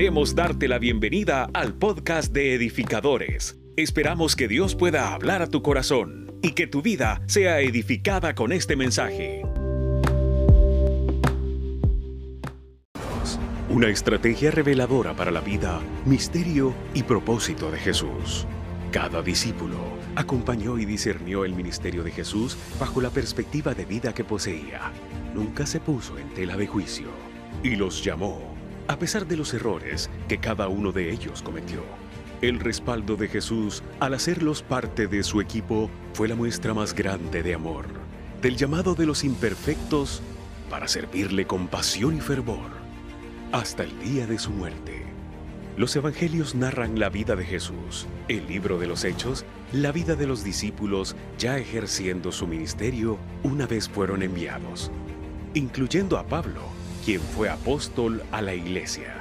Queremos darte la bienvenida al podcast de edificadores. Esperamos que Dios pueda hablar a tu corazón y que tu vida sea edificada con este mensaje. Una estrategia reveladora para la vida, misterio y propósito de Jesús. Cada discípulo acompañó y discernió el ministerio de Jesús bajo la perspectiva de vida que poseía. Nunca se puso en tela de juicio y los llamó, a pesar de los errores que cada uno de ellos cometió. El respaldo de Jesús al hacerlos parte de su equipo fue la muestra más grande de amor, del llamado de los imperfectos para servirle con pasión y fervor, hasta el día de su muerte. Los evangelios narran la vida de Jesús, el libro de los Hechos, la vida de los discípulos ya ejerciendo su ministerio una vez fueron enviados, incluyendo a Pablo, quien fue apóstol a la iglesia.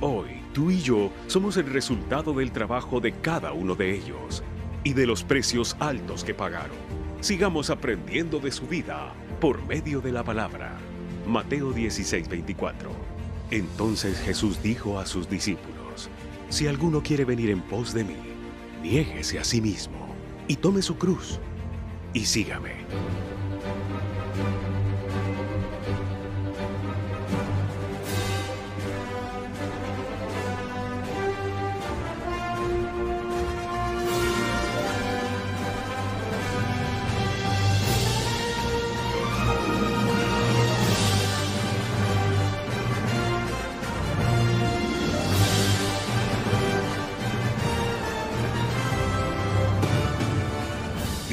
Hoy, tú y yo somos el resultado del trabajo de cada uno de ellos y de los precios altos que pagaron. Sigamos aprendiendo de su vida por medio de la palabra. Mateo 16:24 entonces Jesús dijo a sus discípulos, Si alguno quiere venir en pos de mí, niéguese a sí mismo y tome su cruz y sígame.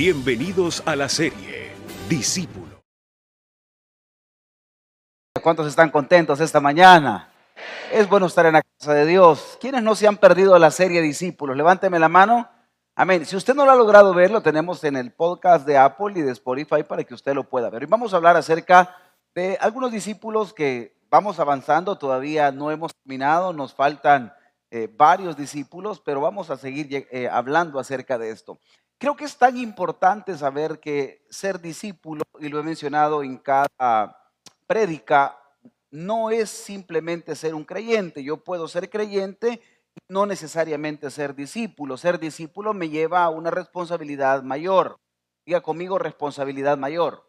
Bienvenidos a la serie Discípulo. ¿Cuántos están contentos esta mañana? Es bueno estar en la casa de Dios. ¿Quiénes no se han perdido la serie Discípulos? Levánteme la mano. Amén. Si usted no lo ha logrado ver, lo tenemos en el podcast de Apple y de Spotify para que usted lo pueda ver. Y vamos a hablar acerca de algunos discípulos que vamos avanzando, todavía no hemos terminado, nos faltan eh, varios discípulos, pero vamos a seguir eh, hablando acerca de esto. Creo que es tan importante saber que ser discípulo, y lo he mencionado en cada prédica, no es simplemente ser un creyente. Yo puedo ser creyente y no necesariamente ser discípulo. Ser discípulo me lleva a una responsabilidad mayor. Diga conmigo responsabilidad mayor.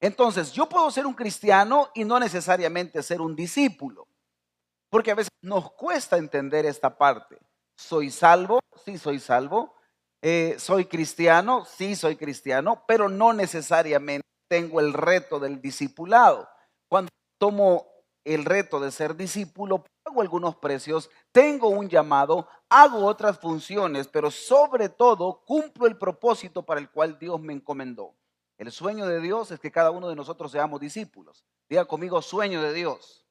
Entonces, yo puedo ser un cristiano y no necesariamente ser un discípulo. Porque a veces nos cuesta entender esta parte. ¿Soy salvo? Sí, soy salvo eh, ¿Soy cristiano? Sí, soy cristiano, pero no necesariamente tengo el reto del discipulado. Cuando tomo el reto de ser discípulo, pago algunos precios, tengo un llamado, hago otras funciones, pero sobre todo cumplo el propósito para el cual Dios me encomendó. El sueño de Dios es que cada uno de nosotros seamos discípulos. Diga conmigo, sueño de Dios.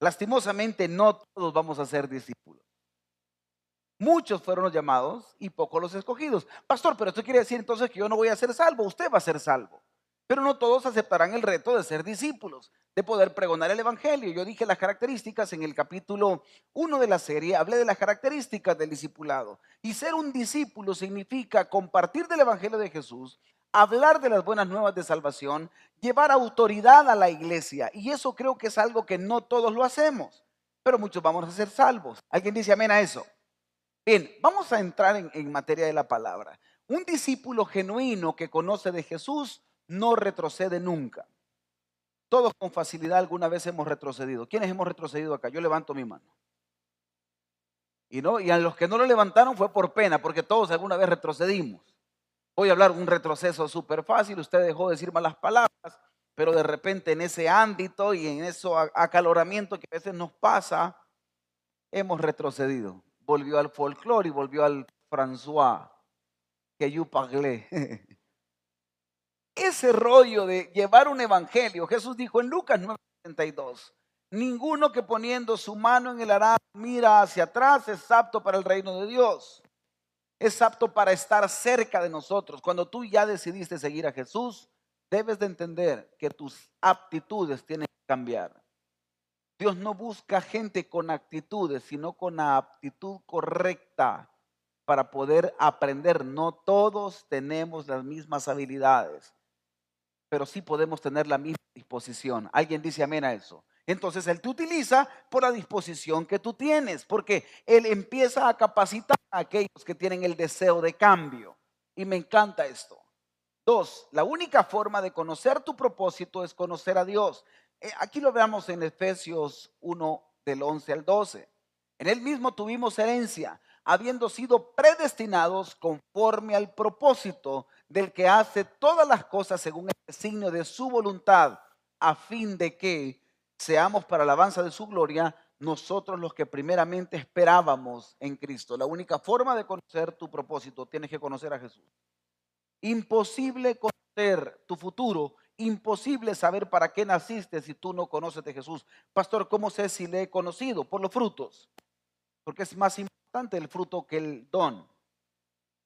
Lastimosamente no todos vamos a ser discípulos. Muchos fueron los llamados y pocos los escogidos. Pastor, pero esto quiere decir entonces que yo no voy a ser salvo, usted va a ser salvo. Pero no todos aceptarán el reto de ser discípulos, de poder pregonar el Evangelio. Yo dije las características en el capítulo 1 de la serie, hablé de las características del discipulado. Y ser un discípulo significa compartir del Evangelio de Jesús, hablar de las buenas nuevas de salvación, llevar autoridad a la iglesia. Y eso creo que es algo que no todos lo hacemos, pero muchos vamos a ser salvos. ¿Alguien dice amén a eso? Bien, vamos a entrar en, materia de la palabra. Un discípulo genuino que conoce de Jesús no retrocede nunca. Todos con facilidad alguna vez hemos retrocedido. ¿Quiénes hemos retrocedido acá? Yo levanto mi mano. Y, no, y a los que no lo levantaron fue por pena, porque todos alguna vez retrocedimos. Voy a hablar un retroceso súper fácil, usted dejó de decir malas palabras, pero de repente en ese ámbito y en ese acaloramiento que a veces nos pasa, hemos retrocedido volvió al folclore y volvió al François, que yo pagué. Ese rollo de llevar un evangelio, Jesús dijo en Lucas 9:32, ninguno que poniendo su mano en el arado mira hacia atrás es apto para el reino de Dios. Es apto para estar cerca de nosotros. Cuando tú ya decidiste seguir a Jesús, debes de entender que tus aptitudes tienen que cambiar. Dios no busca gente con actitudes, sino con la aptitud correcta para poder aprender. No todos tenemos las mismas habilidades, pero sí podemos tener la misma disposición. ¿Alguien dice amén a eso? Entonces Él te utiliza por la disposición que tú tienes, porque Él empieza a capacitar a aquellos que tienen el deseo de cambio. Y me encanta esto. Dos, la única forma de conocer tu propósito es conocer a Dios. Eh, aquí lo veamos en Efesios 1 del 11 al 12. En él mismo tuvimos herencia, habiendo sido predestinados conforme al propósito del que hace todas las cosas según el signo de su voluntad, a fin de que seamos para la alabanza de su gloria nosotros los que primeramente esperábamos en Cristo. La única forma de conocer tu propósito, tienes que conocer a Jesús. Imposible conocer tu futuro, imposible saber para qué naciste si tú no conoces de Jesús. Pastor, ¿cómo sé si le he conocido? Por los frutos, porque es más importante el fruto que el don.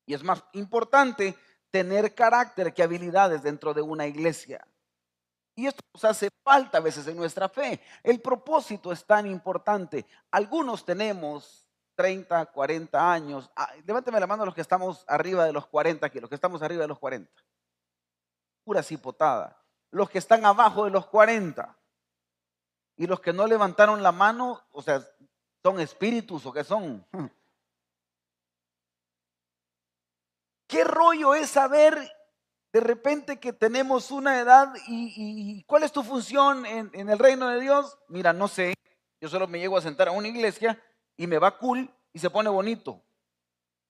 Y es más importante tener carácter que habilidades dentro de una iglesia. Y esto nos hace falta a veces en nuestra fe. El propósito es tan importante. Algunos tenemos 30, 40 años. Ah, levánteme la mano los que estamos arriba de los 40 aquí, los que estamos arriba de los 40. Pura cipotada. Los que están abajo de los 40. Y los que no levantaron la mano, o sea, son espíritus o qué son. ¿Qué rollo es saber de repente que tenemos una edad y, cuál es tu función en, en, el reino de Dios? Mira, no sé, yo solo me llego a sentar a una iglesia y me va cool y se pone bonito,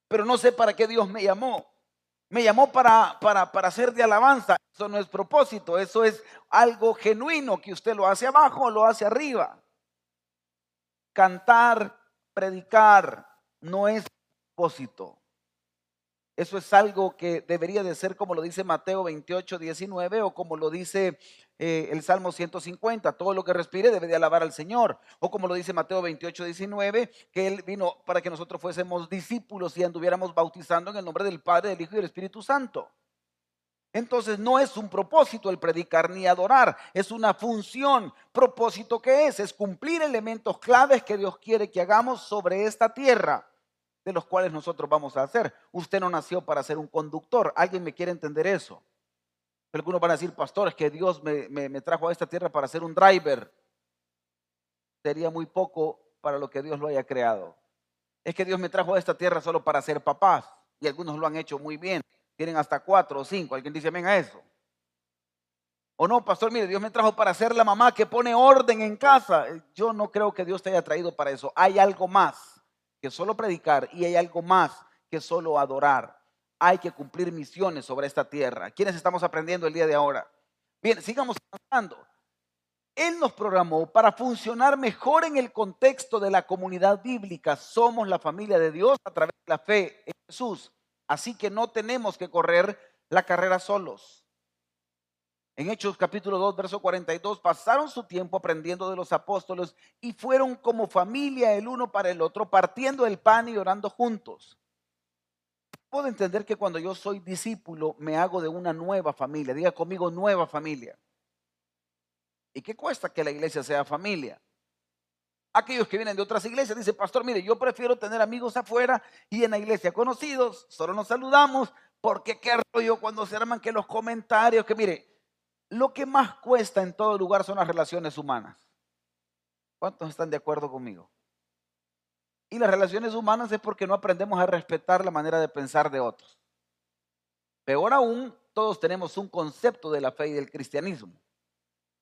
pero no sé para qué Dios me llamó. Me llamó para, para, para hacer de alabanza. Eso no es propósito, eso es algo genuino que usted lo hace abajo o lo hace arriba. Cantar, predicar, no es propósito. Eso es algo que debería de ser como lo dice Mateo 28, 19 o como lo dice eh, el Salmo 150, todo lo que respire debe de alabar al Señor. O como lo dice Mateo 28, 19, que Él vino para que nosotros fuésemos discípulos y anduviéramos bautizando en el nombre del Padre, del Hijo y del Espíritu Santo. Entonces no es un propósito el predicar ni adorar, es una función. Propósito que es, es cumplir elementos claves que Dios quiere que hagamos sobre esta tierra de los cuales nosotros vamos a hacer. Usted no nació para ser un conductor. ¿Alguien me quiere entender eso? Algunos van a decir, pastor, es que Dios me, trajo a esta tierra para ser un driver. Sería muy poco para lo que Dios lo haya creado. Es que Dios me trajo a esta tierra solo para ser papás. Y algunos lo han hecho muy bien. Tienen hasta cuatro o cinco. ¿Alguien dice amén a eso? O no, pastor, mire, Dios me trajo para ser la mamá que pone orden en casa. Yo no creo que Dios te haya traído para eso. Hay algo más que solo predicar y hay algo más que solo adorar. Hay que cumplir misiones sobre esta tierra. ¿Quiénes estamos aprendiendo el día de ahora? Bien, sigamos avanzando. Él nos programó para funcionar mejor en el contexto de la comunidad bíblica. Somos la familia de Dios a través de la fe en Jesús. Así que no tenemos que correr la carrera solos. En Hechos capítulo 2, verso 42, pasaron su tiempo aprendiendo de los apóstoles y fueron como familia el uno para el otro, partiendo el pan y orando juntos. Puedo entender que cuando yo soy discípulo me hago de una nueva familia. Diga conmigo nueva familia. ¿Y qué cuesta que la iglesia sea familia? Aquellos que vienen de otras iglesias dicen, pastor, mire, yo prefiero tener amigos afuera y en la iglesia conocidos, solo nos saludamos, porque qué rollo cuando se arman que los comentarios, que mire, lo que más cuesta en todo lugar son las relaciones humanas. ¿Cuántos están de acuerdo conmigo? Y las relaciones humanas es porque no aprendemos a respetar la manera de pensar de otros. Peor aún, todos tenemos un concepto de la fe y del cristianismo.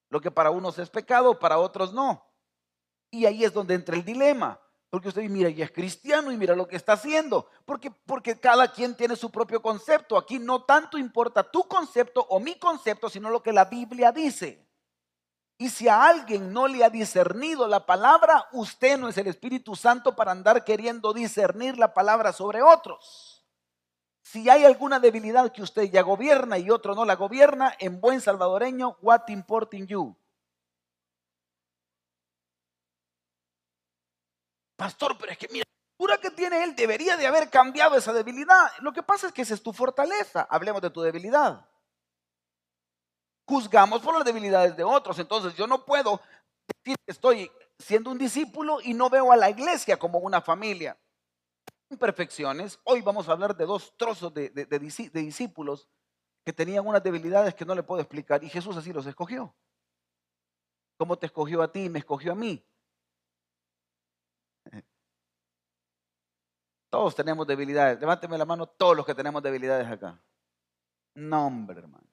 Lo que para unos es pecado, para otros no. Y ahí es donde entra el dilema. Porque usted mira, y es cristiano y mira lo que está haciendo. Porque, porque cada quien tiene su propio concepto. Aquí no tanto importa tu concepto o mi concepto, sino lo que la Biblia dice. Y si a alguien no le ha discernido la palabra, usted no es el Espíritu Santo para andar queriendo discernir la palabra sobre otros. Si hay alguna debilidad que usted ya gobierna y otro no la gobierna, en buen salvadoreño, what importing you? Pastor, pero es que mira, la que tiene él debería de haber cambiado esa debilidad. Lo que pasa es que esa es tu fortaleza. Hablemos de tu debilidad. Juzgamos por las debilidades de otros. Entonces yo no puedo decir que estoy siendo un discípulo y no veo a la iglesia como una familia. Imperfecciones. Hoy vamos a hablar de dos trozos de, de discípulos que tenían unas debilidades que no le puedo explicar y Jesús así los escogió. ¿Cómo te escogió a ti y me escogió a mí? Todos tenemos debilidades. Levánteme la mano todos los que tenemos debilidades acá. No, hombre, hermano.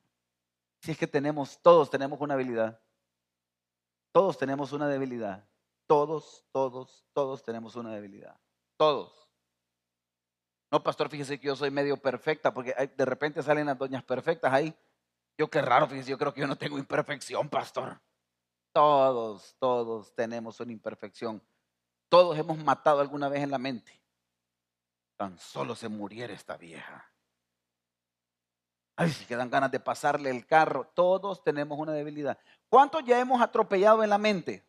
Si es que tenemos, todos tenemos una habilidad. Todos tenemos una debilidad. Todos, todos, todos tenemos una debilidad. Todos. No, pastor, fíjese que yo soy medio perfecta, porque de repente salen las doñas perfectas ahí. Yo qué raro, fíjese, yo creo que yo no tengo imperfección, pastor. Todos, todos tenemos una imperfección. Todos hemos matado alguna vez en la mente. Tan solo se muriera esta vieja. Ay, si quedan ganas de pasarle el carro. Todos tenemos una debilidad. ¿Cuántos ya hemos atropellado en la mente?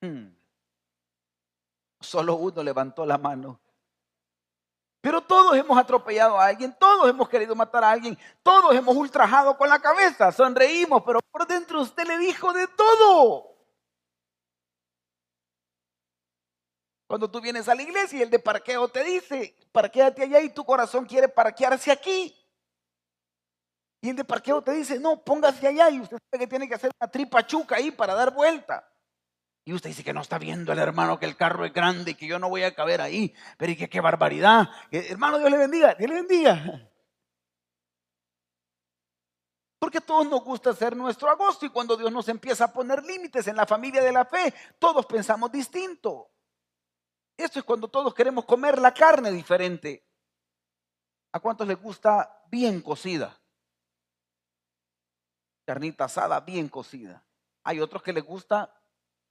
Hmm. Solo uno levantó la mano. Pero todos hemos atropellado a alguien, todos hemos querido matar a alguien, todos hemos ultrajado con la cabeza, sonreímos, pero por dentro usted le dijo de todo. Cuando tú vienes a la iglesia y el de parqueo te dice, parquéate allá y tu corazón quiere parquearse aquí. Y el de parqueo te dice, no, póngase allá y usted sabe que tiene que hacer una tripa chuca ahí para dar vuelta. Y usted dice que no está viendo el hermano que el carro es grande y que yo no voy a caber ahí. Pero y que qué barbaridad. Hermano, Dios le bendiga, Dios le bendiga. Porque a todos nos gusta hacer nuestro agosto y cuando Dios nos empieza a poner límites en la familia de la fe, todos pensamos distinto. Esto es cuando todos queremos comer la carne diferente. ¿A cuántos les gusta bien cocida? Carnita asada bien cocida. Hay otros que les gusta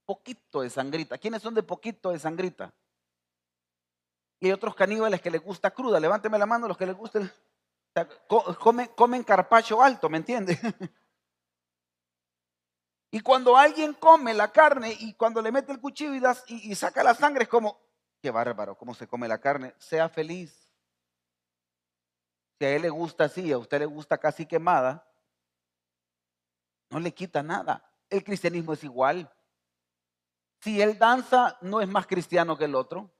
poquito de sangrita. ¿Quiénes son de poquito de sangrita? Y hay otros caníbales que les gusta cruda. Levánteme la mano los que les gusten. comen, comen carpacho alto, ¿me entiende? y cuando alguien come la carne y cuando le mete el cuchillo y, y saca la sangre, es como, qué bárbaro, cómo se come la carne. Sea feliz. Si a él le gusta así, a usted le gusta casi quemada, no le quita nada. El cristianismo es igual. Si él danza, no es más cristiano que el otro.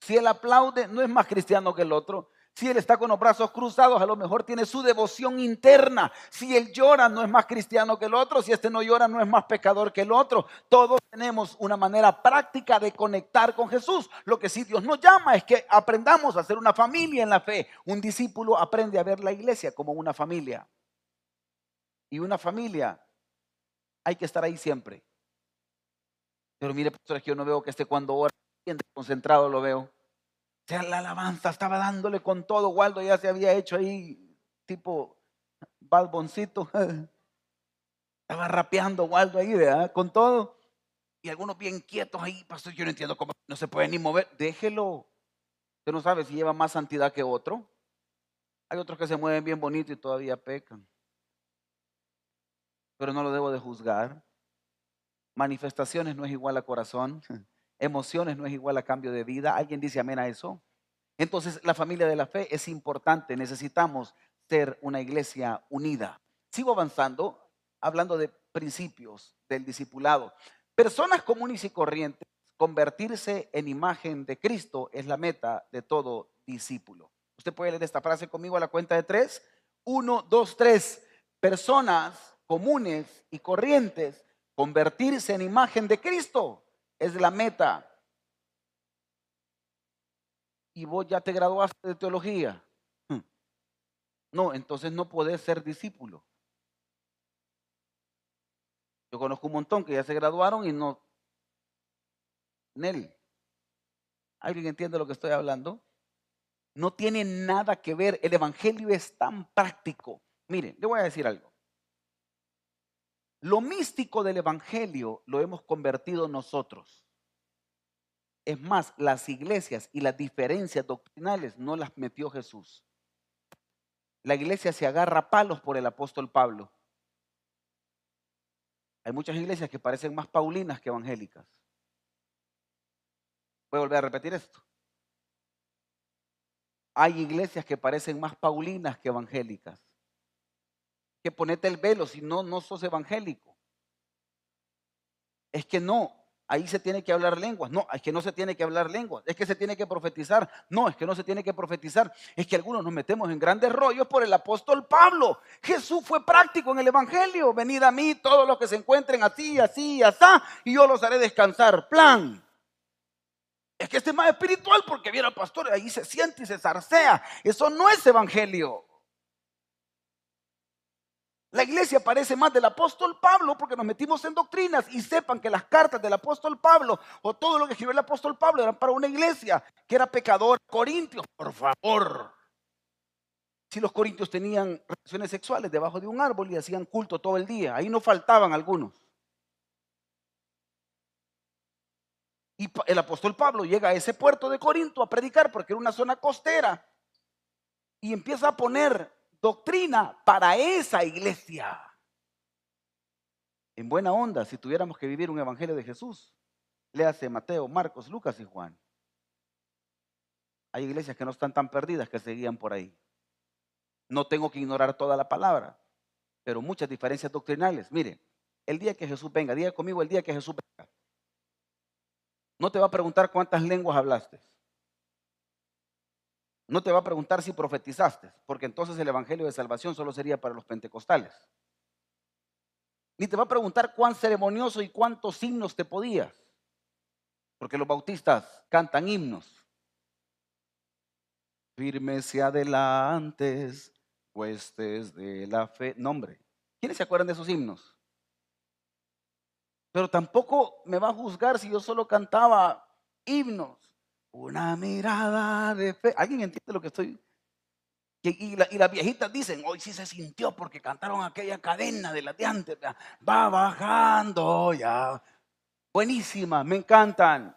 Si él aplaude, no es más cristiano que el otro. Si él está con los brazos cruzados, a lo mejor tiene su devoción interna. Si él llora, no es más cristiano que el otro. Si este no llora, no es más pecador que el otro. Todos tenemos una manera práctica de conectar con Jesús. Lo que sí Dios nos llama es que aprendamos a ser una familia en la fe. Un discípulo aprende a ver la iglesia como una familia. Y una familia hay que estar ahí siempre. Pero mire, pastor, que yo no veo que esté cuando ora, concentrado lo veo. La alabanza estaba dándole con todo. Waldo ya se había hecho ahí tipo balboncito. Estaba rapeando Waldo ahí, ¿verdad? Con todo. Y algunos bien quietos ahí, pastor, yo no entiendo cómo no se puede ni mover. Déjelo. Usted no sabe si lleva más santidad que otro. Hay otros que se mueven bien bonito y todavía pecan. Pero no lo debo de juzgar. Manifestaciones no es igual a corazón. Emociones no es igual a cambio de vida. ¿Alguien dice amén a eso? Entonces, la familia de la fe es importante. Necesitamos ser una iglesia unida. Sigo avanzando, hablando de principios del discipulado. Personas comunes y corrientes, convertirse en imagen de Cristo es la meta de todo discípulo. Usted puede leer esta frase conmigo a la cuenta de tres. Uno, dos, tres. Personas comunes y corrientes Convertirse en imagen de Cristo es la meta. Y vos ya te graduaste de teología. Hmm. No, entonces no podés ser discípulo. Yo conozco un montón que ya se graduaron y no. Nel. ¿Alguien entiende lo que estoy hablando? No tiene nada que ver. El Evangelio es tan práctico. Miren, le voy a decir algo. Lo místico del Evangelio lo hemos convertido nosotros. Es más, las iglesias y las diferencias doctrinales no las metió Jesús. La iglesia se agarra palos por el apóstol Pablo. Hay muchas iglesias que parecen más paulinas que evangélicas. Voy a volver a repetir esto. Hay iglesias que parecen más paulinas que evangélicas que ponete el velo, si no, no sos evangélico. Es que no, ahí se tiene que hablar lenguas. No, es que no se tiene que hablar lenguas. Es que se tiene que profetizar. No, es que no se tiene que profetizar. Es que algunos nos metemos en grandes rollos por el apóstol Pablo. Jesús fue práctico en el Evangelio. Venid a mí todos los que se encuentren así, así, así, y yo los haré descansar. Plan. Es que este es más espiritual porque viene al pastor y ahí se siente y se zarcea. Eso no es evangelio. La iglesia parece más del apóstol Pablo porque nos metimos en doctrinas y sepan que las cartas del apóstol Pablo o todo lo que escribió el apóstol Pablo eran para una iglesia que era pecador. Corintios, por favor. Si los corintios tenían relaciones sexuales debajo de un árbol y hacían culto todo el día, ahí no faltaban algunos. Y el apóstol Pablo llega a ese puerto de Corinto a predicar porque era una zona costera y empieza a poner doctrina para esa iglesia. En buena onda, si tuviéramos que vivir un evangelio de Jesús, le hace Mateo, Marcos, Lucas y Juan. Hay iglesias que no están tan perdidas que seguían por ahí. No tengo que ignorar toda la palabra, pero muchas diferencias doctrinales. Mire, el día que Jesús venga, diga conmigo el día que Jesús venga. No te va a preguntar cuántas lenguas hablaste. No te va a preguntar si profetizaste, porque entonces el Evangelio de Salvación solo sería para los pentecostales. Ni te va a preguntar cuán ceremonioso y cuántos himnos te podías, porque los bautistas cantan himnos. Firmes y adelantes, huestes de la fe. Nombre. ¿Quiénes se acuerdan de esos himnos? Pero tampoco me va a juzgar si yo solo cantaba himnos. Una mirada de fe. ¿Alguien entiende lo que estoy? Y, las viejitas dicen, hoy sí se sintió porque cantaron aquella cadena de las de antes. Va bajando ya. Buenísima, me encantan.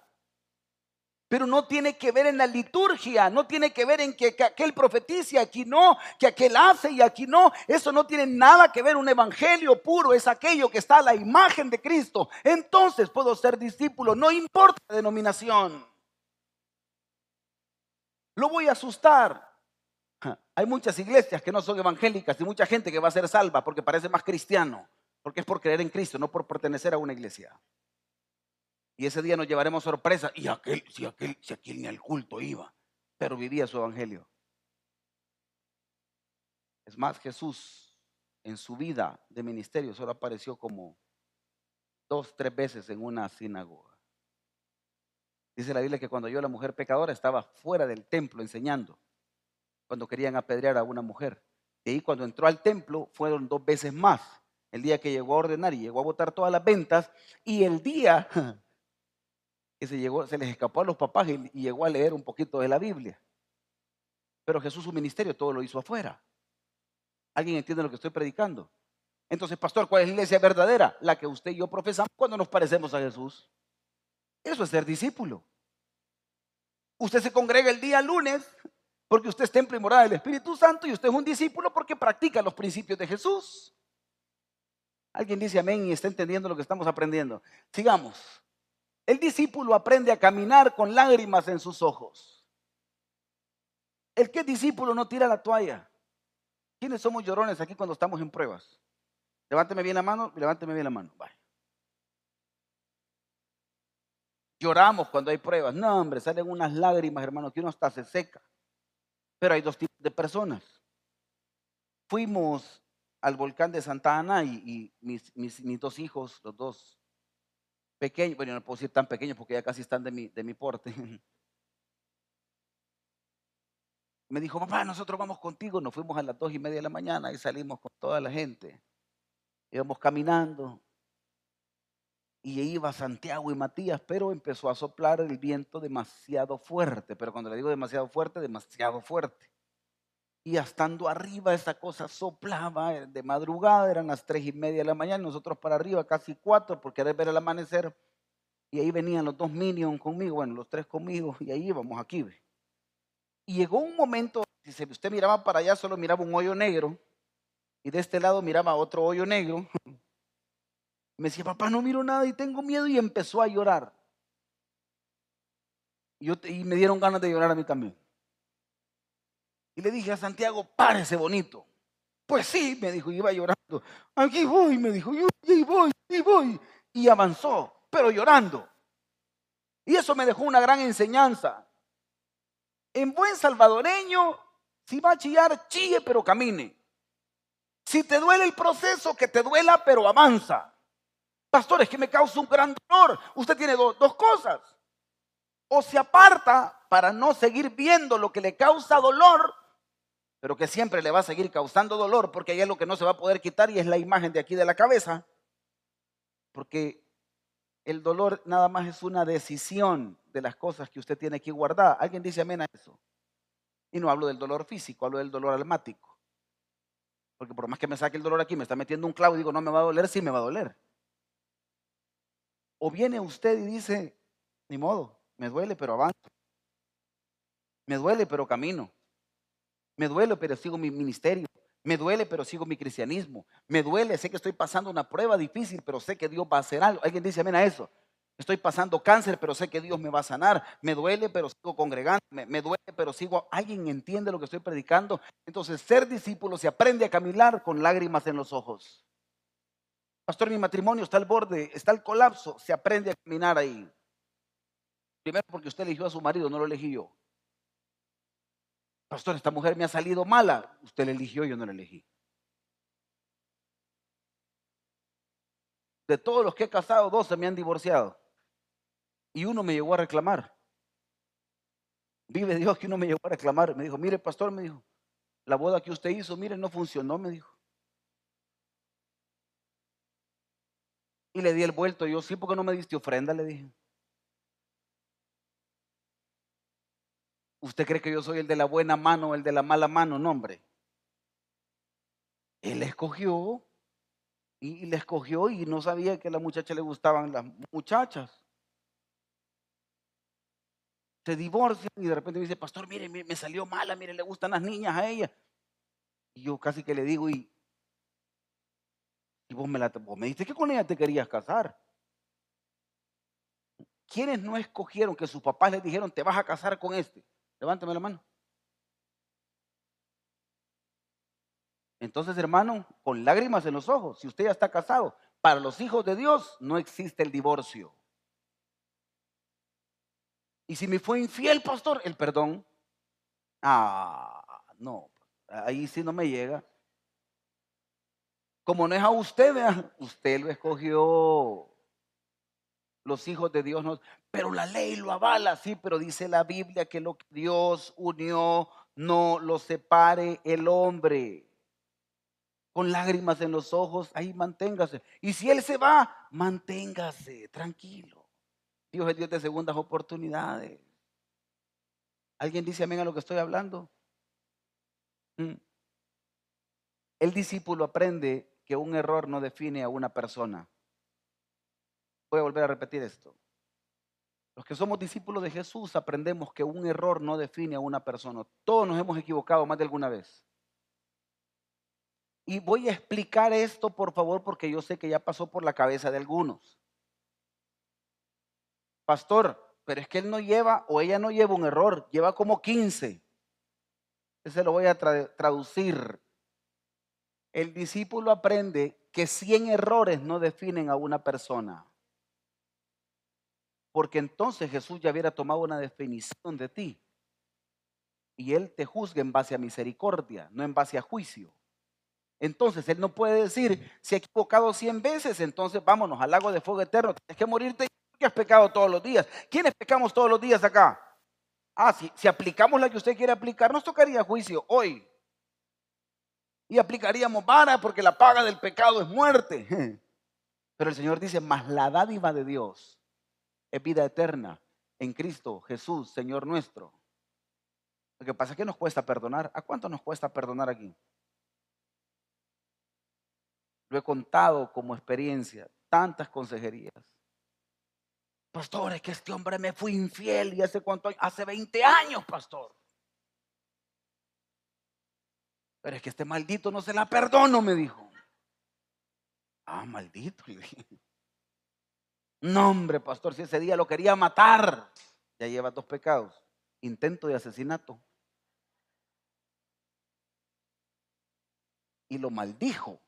Pero no tiene que ver en la liturgia, no tiene que ver en que, que, aquel profeticia, aquí no, que aquel hace y aquí no. Eso no tiene nada que ver. Un evangelio puro es aquello que está a la imagen de Cristo. Entonces puedo ser discípulo, no importa la denominación. Lo voy a asustar. Hay muchas iglesias que no son evangélicas y mucha gente que va a ser salva porque parece más cristiano, porque es por creer en Cristo, no por pertenecer a una iglesia. Y ese día nos llevaremos sorpresa. Y aquel, si aquel, si aquel ni al culto iba, pero vivía su evangelio. Es más, Jesús en su vida de ministerio solo apareció como dos, tres veces en una sinagoga. Dice la Biblia que cuando yo la mujer pecadora estaba fuera del templo enseñando, cuando querían apedrear a una mujer. Y ahí cuando entró al templo fueron dos veces más. El día que llegó a ordenar y llegó a votar todas las ventas y el día que se, llegó, se les escapó a los papás y, y llegó a leer un poquito de la Biblia. Pero Jesús su ministerio todo lo hizo afuera. ¿Alguien entiende lo que estoy predicando? Entonces, pastor, ¿cuál es la iglesia verdadera? La que usted y yo profesamos cuando nos parecemos a Jesús. Eso es ser discípulo. Usted se congrega el día lunes porque usted es templo y morada del Espíritu Santo y usted es un discípulo porque practica los principios de Jesús. Alguien dice amén y está entendiendo lo que estamos aprendiendo. Sigamos. El discípulo aprende a caminar con lágrimas en sus ojos. El que es discípulo no tira la toalla. ¿Quiénes somos llorones aquí cuando estamos en pruebas? Levánteme bien la mano, levánteme bien la mano. Vaya. Lloramos cuando hay pruebas. No, hombre, salen unas lágrimas, hermano, que uno hasta se seca. Pero hay dos tipos de personas. Fuimos al volcán de Santa Ana y, mis, mis, dos hijos, los dos pequeños, bueno, no puedo decir tan pequeños porque ya casi están de mi, de mi porte. Me dijo, papá, nosotros vamos contigo. Nos fuimos a las dos y media de la mañana y salimos con toda la gente. Íbamos caminando y iba Santiago y Matías, pero empezó a soplar el viento demasiado fuerte. Pero cuando le digo demasiado fuerte, demasiado fuerte. Y estando arriba esa cosa soplaba de madrugada, eran las tres y media de la mañana, nosotros para arriba casi cuatro por querer ver el amanecer. Y ahí venían los dos minions conmigo, bueno, los tres conmigo, y ahí íbamos aquí. Y llegó un momento, si usted miraba para allá, solo miraba un hoyo negro, y de este lado miraba otro hoyo negro. Me decía, papá, no miro nada y tengo miedo y empezó a llorar. Y, yo, y me dieron ganas de llorar a mí también. Y le dije a Santiago, párese bonito. Pues sí, me dijo, iba llorando. Aquí voy, me dijo, yo voy, ahí voy. Y avanzó, pero llorando. Y eso me dejó una gran enseñanza. En buen salvadoreño, si va a chillar, chille, pero camine. Si te duele el proceso, que te duela, pero avanza. Pastor, es que me causa un gran dolor. Usted tiene dos cosas. O se aparta para no seguir viendo lo que le causa dolor, pero que siempre le va a seguir causando dolor, porque ahí es lo que no se va a poder quitar y es la imagen de aquí de la cabeza. Porque el dolor nada más es una decisión de las cosas que usted tiene que guardar. ¿Alguien dice amén a eso? Y no hablo del dolor físico, hablo del dolor almático. Porque por más que me saque el dolor aquí, me está metiendo un clavo y digo, no me va a doler, sí me va a doler. O viene usted y dice, ni modo, me duele, pero avanzo. Me duele, pero camino. Me duele, pero sigo mi ministerio. Me duele, pero sigo mi cristianismo. Me duele, sé que estoy pasando una prueba difícil, pero sé que Dios va a hacer algo. Alguien dice amén a eso. Estoy pasando cáncer, pero sé que Dios me va a sanar. Me duele, pero sigo congregando. Me, duele, pero sigo. ¿Alguien entiende lo que estoy predicando? Entonces, ser discípulo se aprende a caminar con lágrimas en los ojos. Pastor, mi matrimonio está al borde, está al colapso. Se aprende a caminar ahí. Primero porque usted eligió a su marido, no lo elegí yo. Pastor, esta mujer me ha salido mala. Usted la eligió, yo no la elegí. De todos los que he casado, dos se me han divorciado. Y uno me llegó a reclamar. Vive Dios que uno me llegó a reclamar. Me dijo, mire, pastor, me dijo, la boda que usted hizo, mire, no funcionó, me dijo. Y le di el vuelto. Yo, sí, porque no me diste ofrenda, le dije. ¿Usted cree que yo soy el de la buena mano o el de la mala mano? No, hombre. Él escogió y le escogió y no sabía que a la muchacha le gustaban las muchachas. Se divorcian y de repente me dice, pastor, mire, me salió mala, mire, le gustan las niñas a ella. Y yo casi que le digo, y, y vos, me la, vos me dijiste que con ella te querías casar. ¿Quiénes no escogieron que sus papás les dijeron, te vas a casar con este? Levántame la mano. Entonces, hermano, con lágrimas en los ojos, si usted ya está casado, para los hijos de Dios no existe el divorcio. Y si me fue infiel, pastor, el perdón. Ah, no, ahí sí no me llega. Como no es a usted, usted lo escogió los hijos de Dios no, pero la ley lo avala, sí, pero dice la Biblia que lo que Dios unió no lo separe el hombre. Con lágrimas en los ojos, ahí manténgase. Y si Él se va, manténgase tranquilo. Dios es Dios de segundas oportunidades. ¿Alguien dice amén a lo que estoy hablando? Mm. El discípulo aprende que un error no define a una persona. Voy a volver a repetir esto. Los que somos discípulos de Jesús aprendemos que un error no define a una persona. Todos nos hemos equivocado más de alguna vez. Y voy a explicar esto, por favor, porque yo sé que ya pasó por la cabeza de algunos. Pastor, pero es que él no lleva o ella no lleva un error, lleva como 15. Ese lo voy a traducir. El discípulo aprende que 100 errores no definen a una persona porque entonces Jesús ya hubiera tomado una definición de ti. Y Él te juzga en base a misericordia, no en base a juicio. Entonces Él no puede decir, si he equivocado cien veces, entonces vámonos al lago de fuego eterno, tienes que morirte que has pecado todos los días. ¿Quiénes pecamos todos los días acá? Ah, si aplicamos la que usted quiere aplicar, nos tocaría juicio hoy. Y aplicaríamos vara porque la paga del pecado es muerte. Pero el Señor dice, más la dádiva de Dios es vida eterna en Cristo Jesús, Señor nuestro. Lo que pasa es que nos cuesta perdonar. ¿A cuánto nos cuesta perdonar aquí? Lo he contado como experiencia, tantas consejerías. Pastor, es que este hombre me fue infiel y hace cuánto, hace 20 años, pastor. Pero es que este maldito no se la perdono, me dijo. Ah, maldito. No, hombre, pastor, si ese día lo quería matar, ya lleva dos pecados. Intento de asesinato. Y lo maldijo.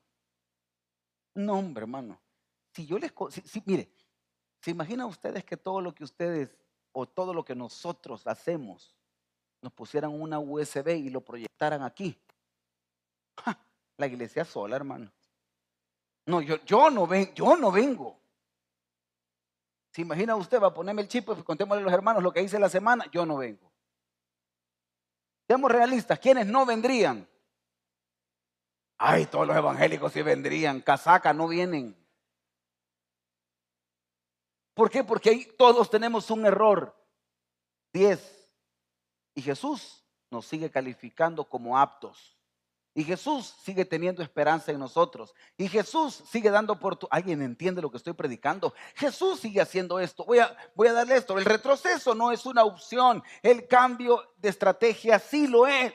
No, hombre, hermano. Si yo les... Mire, ¿se imaginan ustedes que todo lo que ustedes o todo lo que nosotros hacemos nos pusieran una USB y lo proyectaran aquí. La iglesia sola, hermano. No, yo, yo, no, ven, yo no vengo. ¿Se imagina usted? Va a ponerme el chip y contémosle a los hermanos lo que hice la semana. Yo no vengo. Seamos realistas. ¿Quiénes no vendrían? Ay, todos los evangélicos sí vendrían. Casaca no vienen. ¿Por qué? Porque ahí todos tenemos un error. Diez. Y Jesús nos sigue calificando como aptos. Y Jesús sigue teniendo esperanza en nosotros. Y Jesús sigue dando por tu... ¿Alguien entiende lo que estoy predicando? Jesús sigue haciendo esto. Voy a, voy a darle esto. El retroceso no es una opción. El cambio de estrategia sí lo es.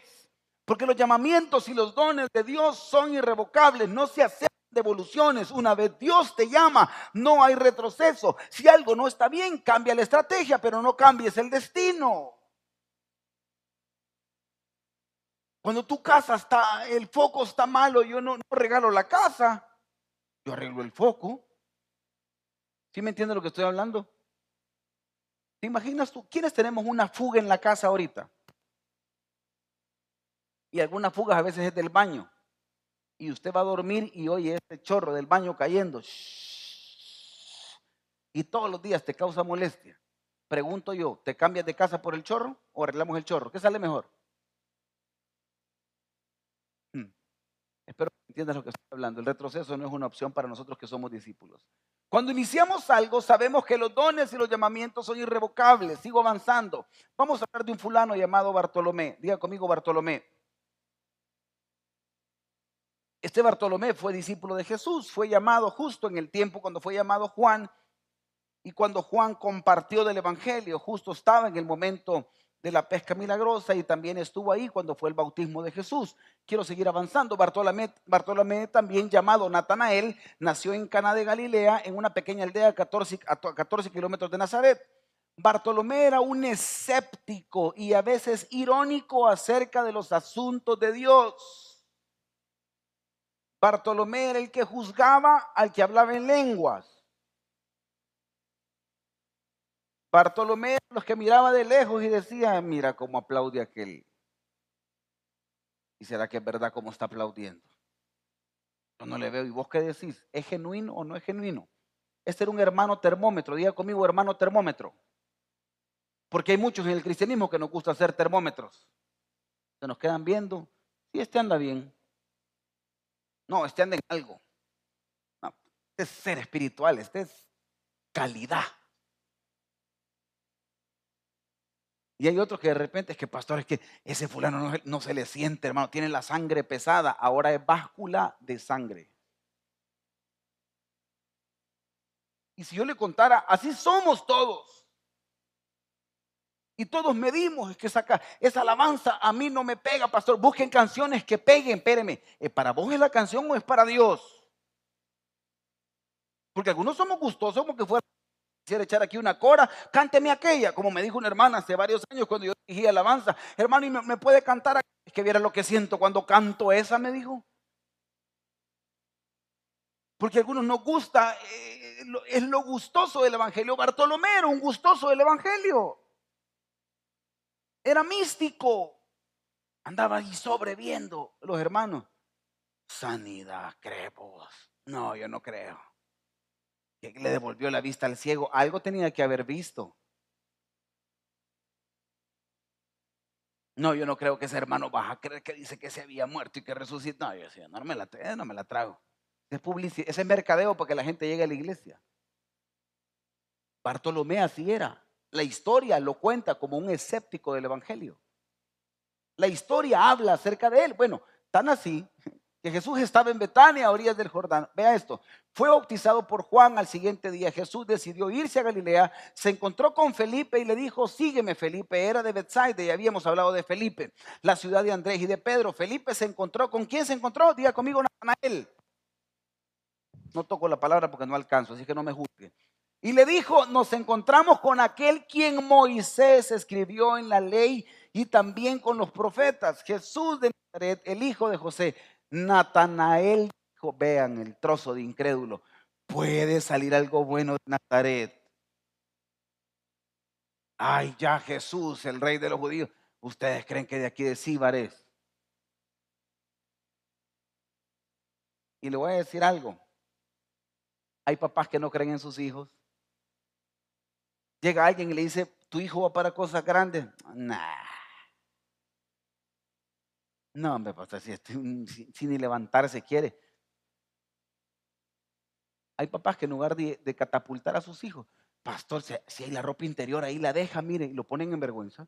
Porque los llamamientos y los dones de Dios son irrevocables. No se aceptan devoluciones. Una vez Dios te llama, no hay retroceso. Si algo no está bien, cambia la estrategia, pero no cambies el destino. Cuando tu casa está, el foco está malo, yo no, regalo la casa, yo arreglo el foco. ¿Sí me entiendes lo que estoy hablando? ¿Te imaginas tú? ¿Quiénes tenemos una fuga en la casa ahorita? Y algunas fugas a veces es del baño. Y usted va a dormir y oye ese chorro del baño cayendo. Y todos los días te causa molestia. Pregunto yo, ¿te cambias de casa por el chorro o arreglamos el chorro? ¿Qué sale mejor? Espero que entiendas lo que estoy hablando. El retroceso no es una opción para nosotros que somos discípulos. Cuando iniciamos algo, sabemos que los dones y los llamamientos son irrevocables. Sigo avanzando. Vamos a hablar de un fulano llamado Bartolomé. Diga conmigo Bartolomé. Este Bartolomé fue discípulo de Jesús. Fue llamado justo en el tiempo cuando fue llamado Juan. Y cuando Juan compartió del Evangelio, justo estaba en el momento de la pesca milagrosa y también estuvo ahí cuando fue el bautismo de Jesús. Quiero seguir avanzando. Bartolomé, Bartolomé también llamado Natanael, nació en Cana de Galilea, en una pequeña aldea a 14, a 14 kilómetros de Nazaret. Bartolomé era un escéptico y a veces irónico acerca de los asuntos de Dios. Bartolomé era el que juzgaba al que hablaba en lenguas. Bartolomé, los que miraba de lejos y decía, mira cómo aplaude aquel. ¿Y será que es verdad cómo está aplaudiendo? Yo no le veo. ¿Y vos qué decís? ¿Es genuino o no es genuino? Este era un hermano termómetro. Diga conmigo, hermano termómetro. Porque hay muchos en el cristianismo que nos gusta hacer termómetros. Se nos quedan viendo. Sí, este anda bien. No, este anda en algo. este es ser espiritual, este es calidad. Y hay otros que de repente es que, pastor, es que ese fulano no, se le siente, hermano, tiene la sangre pesada, ahora es báscula de sangre. Y si yo le contara, así somos todos. Y todos medimos, es que saca esa alabanza a mí no me pega, pastor. Busquen canciones que peguen, espéreme. ¿Es para vos es la canción o es para Dios? Porque algunos somos gustosos como que fuera Quisiera echar aquí una cora, cánteme aquella, como me dijo una hermana hace varios años cuando yo dirigí alabanza. Hermano, ¿y me, puede cantar? Es que viera lo que siento cuando canto esa, me dijo. Porque algunos nos gusta, eh, es lo gustoso del Evangelio. Bartolomé era un gustoso del Evangelio. Era místico. Andaba ahí sobreviendo los hermanos. Sanidad, crepos. No, yo no creo que le devolvió la vista al ciego, algo tenía que haber visto. No, yo no creo que ese hermano baja a creer que dice que se había muerto y que resucitó. No, yo decía, no me la, no me la trago. Es publicidad, ese es mercadeo para que la gente llegue a la iglesia. Bartolomé así era. La historia lo cuenta como un escéptico del Evangelio. La historia habla acerca de él. Bueno, tan así que Jesús estaba en Betania, a orillas del Jordán. Vea esto. Fue bautizado por Juan al siguiente día. Jesús decidió irse a Galilea, se encontró con Felipe y le dijo, sígueme Felipe. Era de Bethsaida y habíamos hablado de Felipe, la ciudad de Andrés y de Pedro. Felipe se encontró, ¿con quién se encontró? Diga conmigo, Natanael. No toco la palabra porque no alcanzo, así que no me juzgue. Y le dijo, nos encontramos con aquel quien Moisés escribió en la ley y también con los profetas, Jesús de Nazaret, el hijo de José. Natanael dijo, vean el trozo de incrédulo, puede salir algo bueno de Nazaret. Ay, ya Jesús, el rey de los judíos. ¿Ustedes creen que de aquí de Síbar es? Y le voy a decir algo. Hay papás que no creen en sus hijos. Llega alguien y le dice, ¿tu hijo va para cosas grandes? Nah. No, hombre, pues si, si, ni levantarse quiere. Hay papás que en lugar de, catapultar a sus hijos, pastor, si, hay la ropa interior ahí la deja, mire, y lo ponen en vergüenza.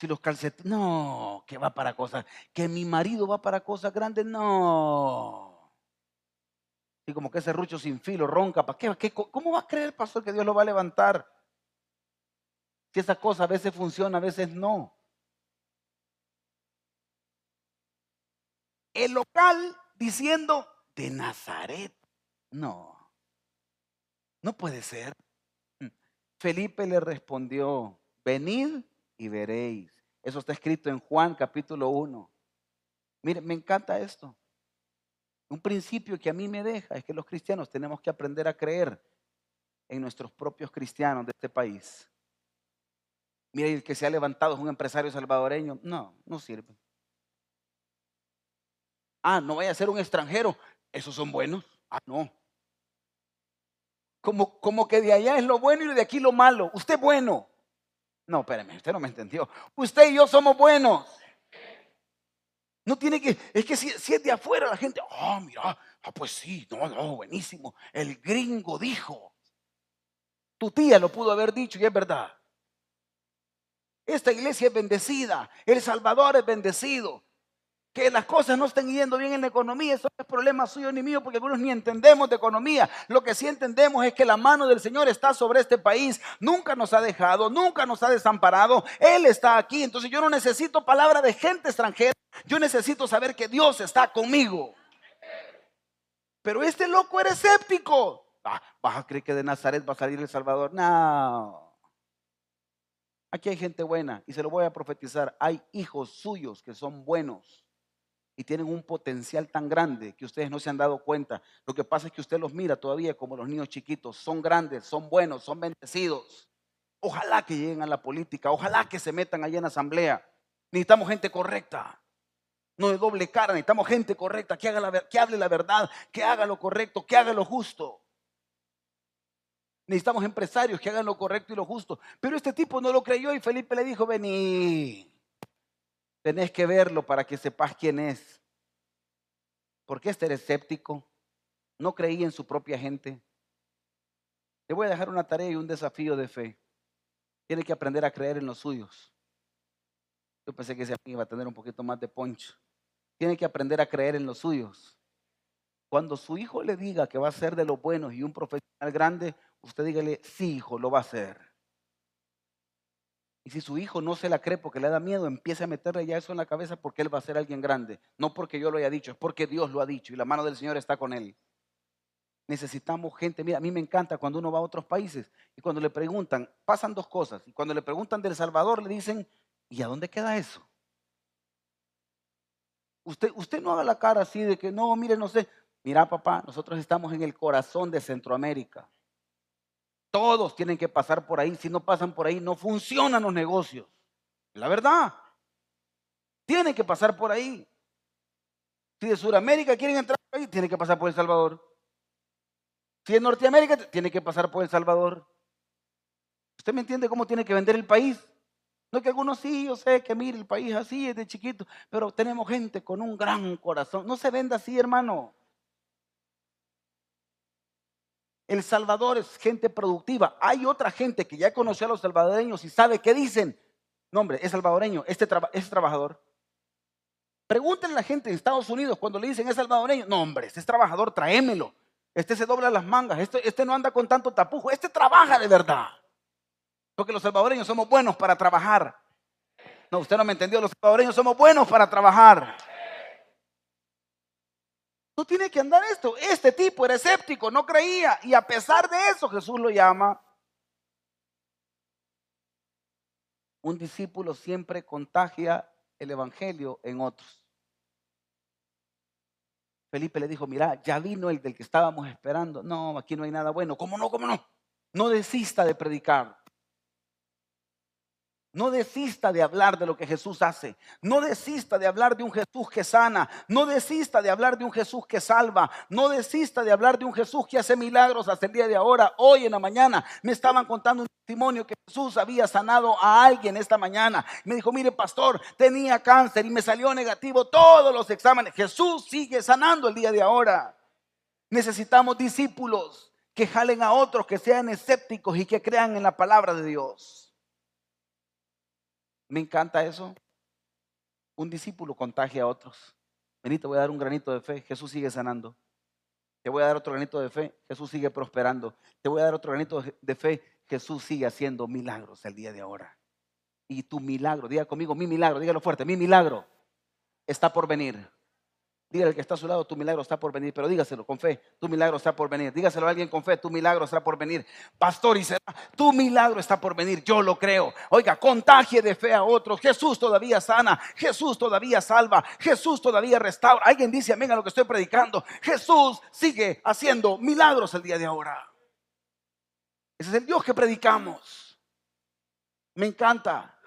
Si los calcetines, no, que va para cosas, que mi marido va para cosas grandes, no. Y como que ese rucho sin filo ronca, ¿para qué? ¿Cómo va a creer, pastor, que Dios lo va a levantar? Si esa cosa a veces funciona, a veces no. El local diciendo de Nazaret. No, no puede ser. Felipe le respondió, venid y veréis. Eso está escrito en Juan capítulo 1. Mire, me encanta esto. Un principio que a mí me deja es que los cristianos tenemos que aprender a creer en nuestros propios cristianos de este país. Mire, el que se ha levantado es un empresario salvadoreño. No, no sirve. Ah, no vaya a ser un extranjero. Esos son buenos. Ah, no. Como, como que de allá es lo bueno y de aquí lo malo. Usted es bueno. No, espérame, usted no me entendió. Usted y yo somos buenos. No tiene que, es que si, es de afuera la gente, ah, mira, ah, pues sí, no, no, buenísimo. El gringo dijo. Tu tía lo pudo haber dicho y es verdad. Esta iglesia es bendecida, El Salvador es bendecido que las cosas no estén yendo bien en la economía, eso no es problema suyo ni mío, porque algunos ni entendemos de economía. Lo que sí entendemos es que la mano del Señor está sobre este país, nunca nos ha dejado, nunca nos ha desamparado, Él está aquí. Entonces yo no necesito palabra de gente extranjera, yo necesito saber que Dios está conmigo. Pero este loco era escéptico. Ah, ¿Vas a creer que de Nazaret va a salir el Salvador? No. Aquí hay gente buena y se lo voy a profetizar. Hay hijos suyos que son buenos y tienen un potencial tan grande que ustedes no se han dado cuenta. Lo que pasa es que usted los mira todavía como los niños chiquitos. Son grandes, son buenos, son bendecidos. Ojalá que lleguen a la política, ojalá que se metan allá en la asamblea. Necesitamos gente correcta, no de doble cara, necesitamos gente correcta que, haga la, que hable la verdad, que haga lo correcto, que haga lo justo. Necesitamos empresarios que hagan lo correcto y lo justo. Pero este tipo no lo creyó y Felipe le dijo, vení. Tenés que verlo para que sepas quién es. ¿Por qué este era escéptico? No creía en su propia gente. Le voy a dejar una tarea y un desafío de fe. Tiene que aprender a creer en los suyos. Yo pensé que ese iba a tener un poquito más de poncho. Tiene que aprender a creer en los suyos. Cuando su hijo le diga que va a ser de los buenos y un profesional grande, usted dígale, sí, hijo, lo va a hacer. Y si su hijo no se la cree porque le da miedo, empiece a meterle ya eso en la cabeza porque él va a ser alguien grande. No porque yo lo haya dicho, es porque Dios lo ha dicho y la mano del Señor está con él. Necesitamos gente. Mira, a mí me encanta cuando uno va a otros países y cuando le preguntan, pasan dos cosas. Y cuando le preguntan del Salvador, le dicen, ¿y a dónde queda eso? Usted, usted no haga la cara así de que no, mire, no sé. Mira, papá, nosotros estamos en el corazón de Centroamérica. Todos tienen que pasar por ahí. Si no pasan por ahí, no funcionan los negocios. La verdad. Tienen que pasar por ahí. Si de Sudamérica quieren entrar ahí, tienen que pasar por El Salvador. Si de Norteamérica, tiene que pasar por El Salvador. ¿Usted me entiende cómo tiene que vender el país? No que algunos sí, yo sé que mire el país así es de chiquito, pero tenemos gente con un gran corazón. No se venda así, hermano. El Salvador es gente productiva. Hay otra gente que ya conoció a los salvadoreños y sabe qué dicen. No, hombre, es salvadoreño, este, es trabajador. Pregúntenle a la gente en Estados Unidos cuando le dicen es salvadoreño. No, hombre, este es trabajador, tráemelo. Este se dobla las mangas, este, este no anda con tanto tapujo, este trabaja de verdad. Porque los salvadoreños somos buenos para trabajar. No, usted no me entendió, los salvadoreños somos buenos para trabajar. No tiene que andar esto. Este tipo era escéptico, no creía. Y a pesar de eso, Jesús lo llama. Un discípulo siempre contagia el evangelio en otros. Felipe le dijo, mira, ya vino el del que estábamos esperando. No, aquí no hay nada bueno. ¿Cómo no? ¿Cómo no? No desista de predicar. No desista de hablar de lo que Jesús hace. No desista de hablar de un Jesús que sana. No desista de hablar de un Jesús que salva. No desista de hablar de un Jesús que hace milagros hasta el día de ahora. Hoy en la mañana me estaban contando un testimonio que Jesús había sanado a alguien esta mañana. Me dijo, mire pastor, tenía cáncer y me salió negativo todos los exámenes. Jesús sigue sanando el día de ahora. Necesitamos discípulos que jalen a otros, que sean escépticos y que crean en la palabra de Dios. Me encanta eso. Un discípulo contagia a otros. Vení, te voy a dar un granito de fe. Jesús sigue sanando. Te voy a dar otro granito de fe. Jesús sigue prosperando. Te voy a dar otro granito de fe. Jesús sigue haciendo milagros el día de ahora. Y tu milagro, diga conmigo, mi milagro, dígalo fuerte, mi milagro está por venir. Dígale al que está a su lado, tu milagro está por venir, pero dígaselo con fe, tu milagro está por venir. Dígaselo a alguien con fe, tu milagro está por venir. Pastor, y será, tu milagro está por venir, yo lo creo. Oiga, contagie de fe a otros. Jesús todavía sana, Jesús todavía salva, Jesús todavía restaura. Alguien dice amén a lo que estoy predicando. Jesús sigue haciendo milagros el día de ahora. Ese es el Dios que predicamos. Me encanta.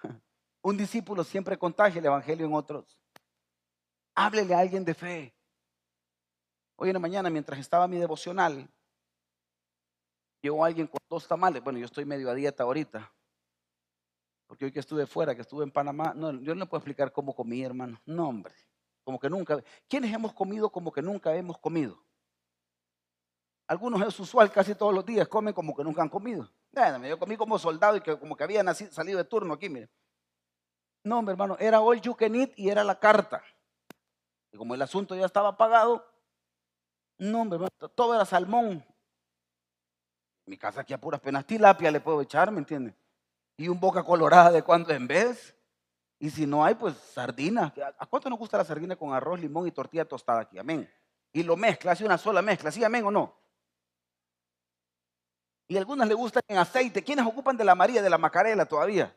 Un discípulo siempre contagia el evangelio en otros. Háblele a alguien de fe. Hoy en la mañana, mientras estaba mi devocional, llegó alguien con dos tamales. Bueno, yo estoy medio a dieta ahorita. Porque hoy que estuve fuera, que estuve en Panamá, no, yo no puedo explicar cómo comí, hermano. No, hombre. Como que nunca. ¿Quiénes hemos comido como que nunca hemos comido? Algunos es usual, casi todos los días comen como que nunca han comido. yo comí como soldado y como que había salido de turno aquí, mire. No, hombre, hermano, era all you can eat y era la carta. Y como el asunto ya estaba pagado, no, hombre, todo era salmón. Mi casa aquí a puras penas tilapia le puedo echar, ¿me entiendes? Y un boca colorada de cuando en vez. Y si no hay, pues sardina. ¿A cuánto nos gusta la sardina con arroz, limón y tortilla tostada aquí? Amén. Y lo mezcla, hace una sola mezcla, ¿sí? Amén o no? Y algunas le gustan en aceite. ¿Quiénes ocupan de la María, de la Macarela todavía?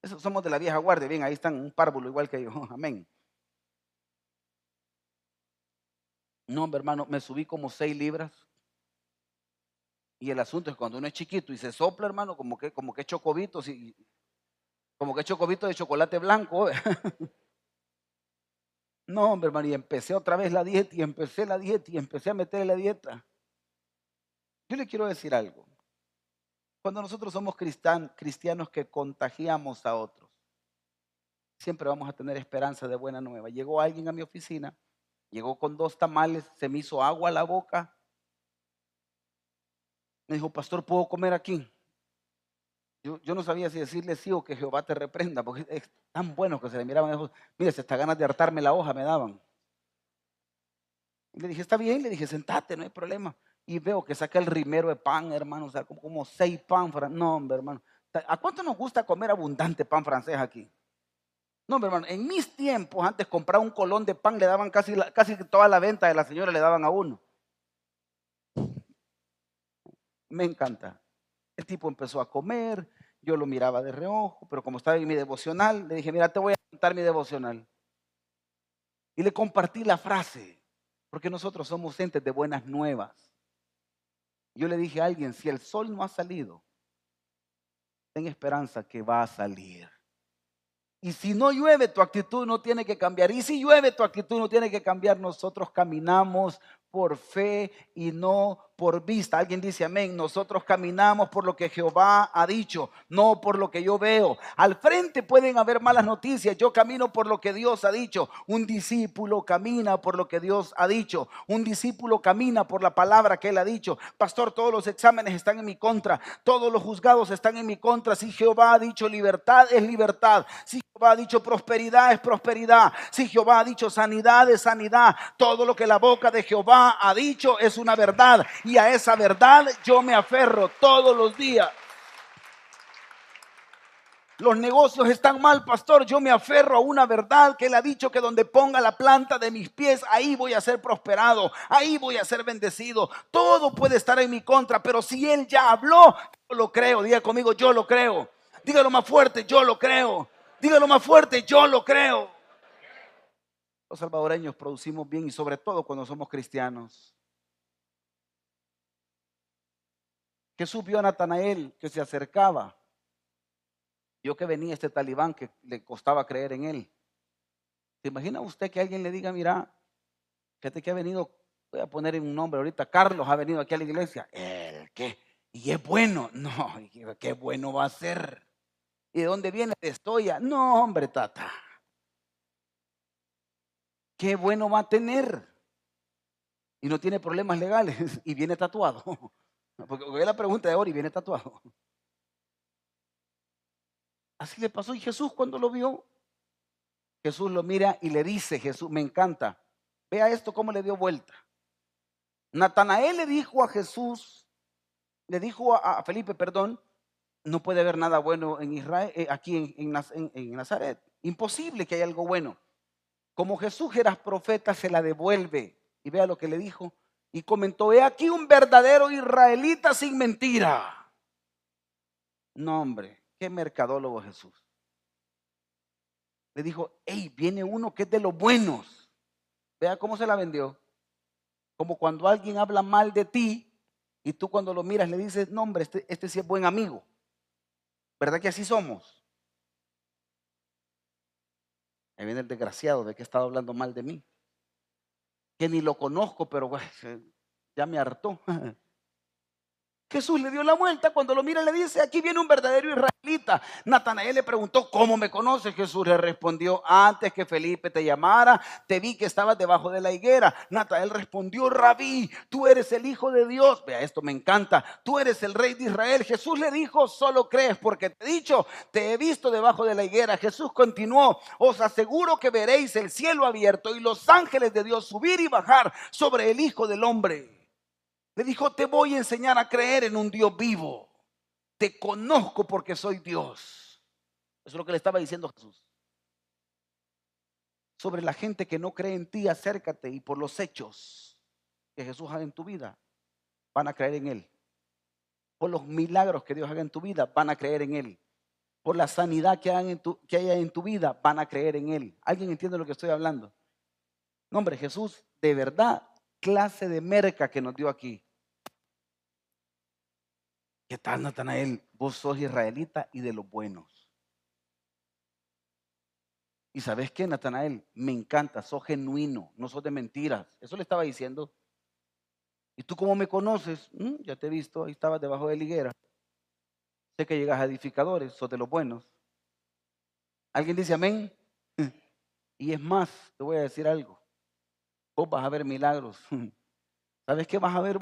Esos somos de la vieja guardia. Bien, ahí están un párvulo igual que yo. Amén. No, hermano, me subí como seis libras. Y el asunto es cuando uno es chiquito y se sopla, hermano, como que, como que chocobitos y como que chocobito de chocolate blanco. no, hombre, hermano, y empecé otra vez la dieta y empecé la dieta y empecé a meter la dieta. Yo le quiero decir algo. Cuando nosotros somos cristianos que contagiamos a otros, siempre vamos a tener esperanza de buena nueva. Llegó alguien a mi oficina Llegó con dos tamales, se me hizo agua a la boca. Me dijo, pastor, ¿puedo comer aquí? Yo, no sabía si decirle sí o que Jehová te reprenda, porque es tan bueno que se le miraban. Mire, hasta ganas de hartarme la hoja me daban. Y le dije, está bien, le dije, sentate, no hay problema. Y veo que saca el rimero de pan, hermano, o sea, como, como seis pan. No, hombre, hermano. ¿A cuánto nos gusta comer abundante pan francés aquí? No, hermano, en mis tiempos, antes comprar un colón de pan, le daban casi, casi toda la venta de la señora, le daban a uno. Me encanta. El tipo empezó a comer, yo lo miraba de reojo, pero como estaba en mi devocional, le dije, mira, te voy a contar mi devocional. Y le compartí la frase, porque nosotros somos entes de buenas nuevas. Yo le dije a alguien, si el sol no ha salido, ten esperanza que va a salir. Y si no llueve, tu actitud no tiene que cambiar. Y si llueve, tu actitud no tiene que cambiar. Nosotros caminamos por fe y no por vista. Alguien dice amén. Nosotros caminamos por lo que Jehová ha dicho, no por lo que yo veo. Al frente pueden haber malas noticias. Yo camino por lo que Dios ha dicho. Un discípulo camina por lo que Dios ha dicho. Un discípulo camina por la palabra que él ha dicho. Pastor, todos los exámenes están en mi contra. Todos los juzgados están en mi contra. Si Jehová ha dicho libertad, es libertad. Si Jehová ha dicho prosperidad, es prosperidad. Si Jehová ha dicho sanidad, es sanidad. Todo lo que la boca de Jehová ha dicho es una verdad y a esa verdad yo me aferro todos los días. Los negocios están mal, pastor. Yo me aferro a una verdad que él ha dicho que donde ponga la planta de mis pies, ahí voy a ser prosperado, ahí voy a ser bendecido. Todo puede estar en mi contra, pero si él ya habló, yo lo creo. Diga conmigo, yo lo creo. Dígalo más fuerte, yo lo creo. Dígalo más fuerte, yo lo creo. Los salvadoreños producimos bien y sobre todo cuando somos cristianos. Jesús vio a Natanael que se acercaba Yo que venía este talibán que le costaba creer en él. ¿Se imagina usted que alguien le diga, mira, fíjate que ha venido, voy a poner un nombre ahorita, Carlos ha venido aquí a la iglesia. ¿El qué? Y es bueno. No, qué bueno va a ser. ¿Y de dónde viene? De Estoya. No, hombre, tata. Qué bueno va a tener. Y no tiene problemas legales y viene tatuado. Porque es la pregunta de ahora y viene tatuado. Así le pasó y Jesús cuando lo vio, Jesús lo mira y le dice, Jesús, me encanta, vea esto cómo le dio vuelta. Natanael le dijo a Jesús, le dijo a, Felipe, perdón, no puede haber nada bueno en Israel, eh, aquí en, en Nazaret. Imposible que haya algo bueno. Como Jesús era profeta, se la devuelve. Y vea lo que le dijo. Y comentó, he aquí un verdadero israelita sin mentira. No, hombre, qué mercadólogo Jesús. Le dijo, hey, viene uno que es de los buenos. Vea cómo se la vendió. Como cuando alguien habla mal de ti y tú cuando lo miras le dices, no, hombre, este, este sí es buen amigo. ¿Verdad que así somos? Ahí viene el desgraciado de que ha estado hablando mal de mí. Que ni lo conozco, pero ya me hartó. Jesús le dio la vuelta, cuando lo mira le dice, aquí viene un verdadero israelita. Natanael le preguntó, ¿cómo me conoces? Jesús le respondió, antes que Felipe te llamara, te vi que estabas debajo de la higuera. Natanael respondió, rabí, tú eres el Hijo de Dios. Vea, esto me encanta, tú eres el Rey de Israel. Jesús le dijo, solo crees porque te he dicho, te he visto debajo de la higuera. Jesús continuó, os aseguro que veréis el cielo abierto y los ángeles de Dios subir y bajar sobre el Hijo del Hombre. Le dijo, te voy a enseñar a creer en un Dios vivo. Te conozco porque soy Dios. Eso es lo que le estaba diciendo Jesús. Sobre la gente que no cree en ti, acércate y por los hechos que Jesús haga en tu vida, van a creer en Él. Por los milagros que Dios haga en tu vida, van a creer en Él. Por la sanidad que, haya en tu vida, van a creer en Él. ¿Alguien entiende lo que estoy hablando? No, hombre, Jesús de verdad clase de merca que nos dio aquí. ¿Qué tal, Natanael? Vos sos israelita y de los buenos. Y sabes qué, Natanael, me encanta, sos genuino, no sos de mentiras. Eso le estaba diciendo. ¿Y tú cómo me conoces? Mm, ya te he visto, ahí estabas debajo de la higuera. Sé que llegas a edificadores, sos de los buenos. ¿Alguien dice amén? Y es más, te voy a decir algo vos vas a ver milagros. ¿Sabes qué vas a ver?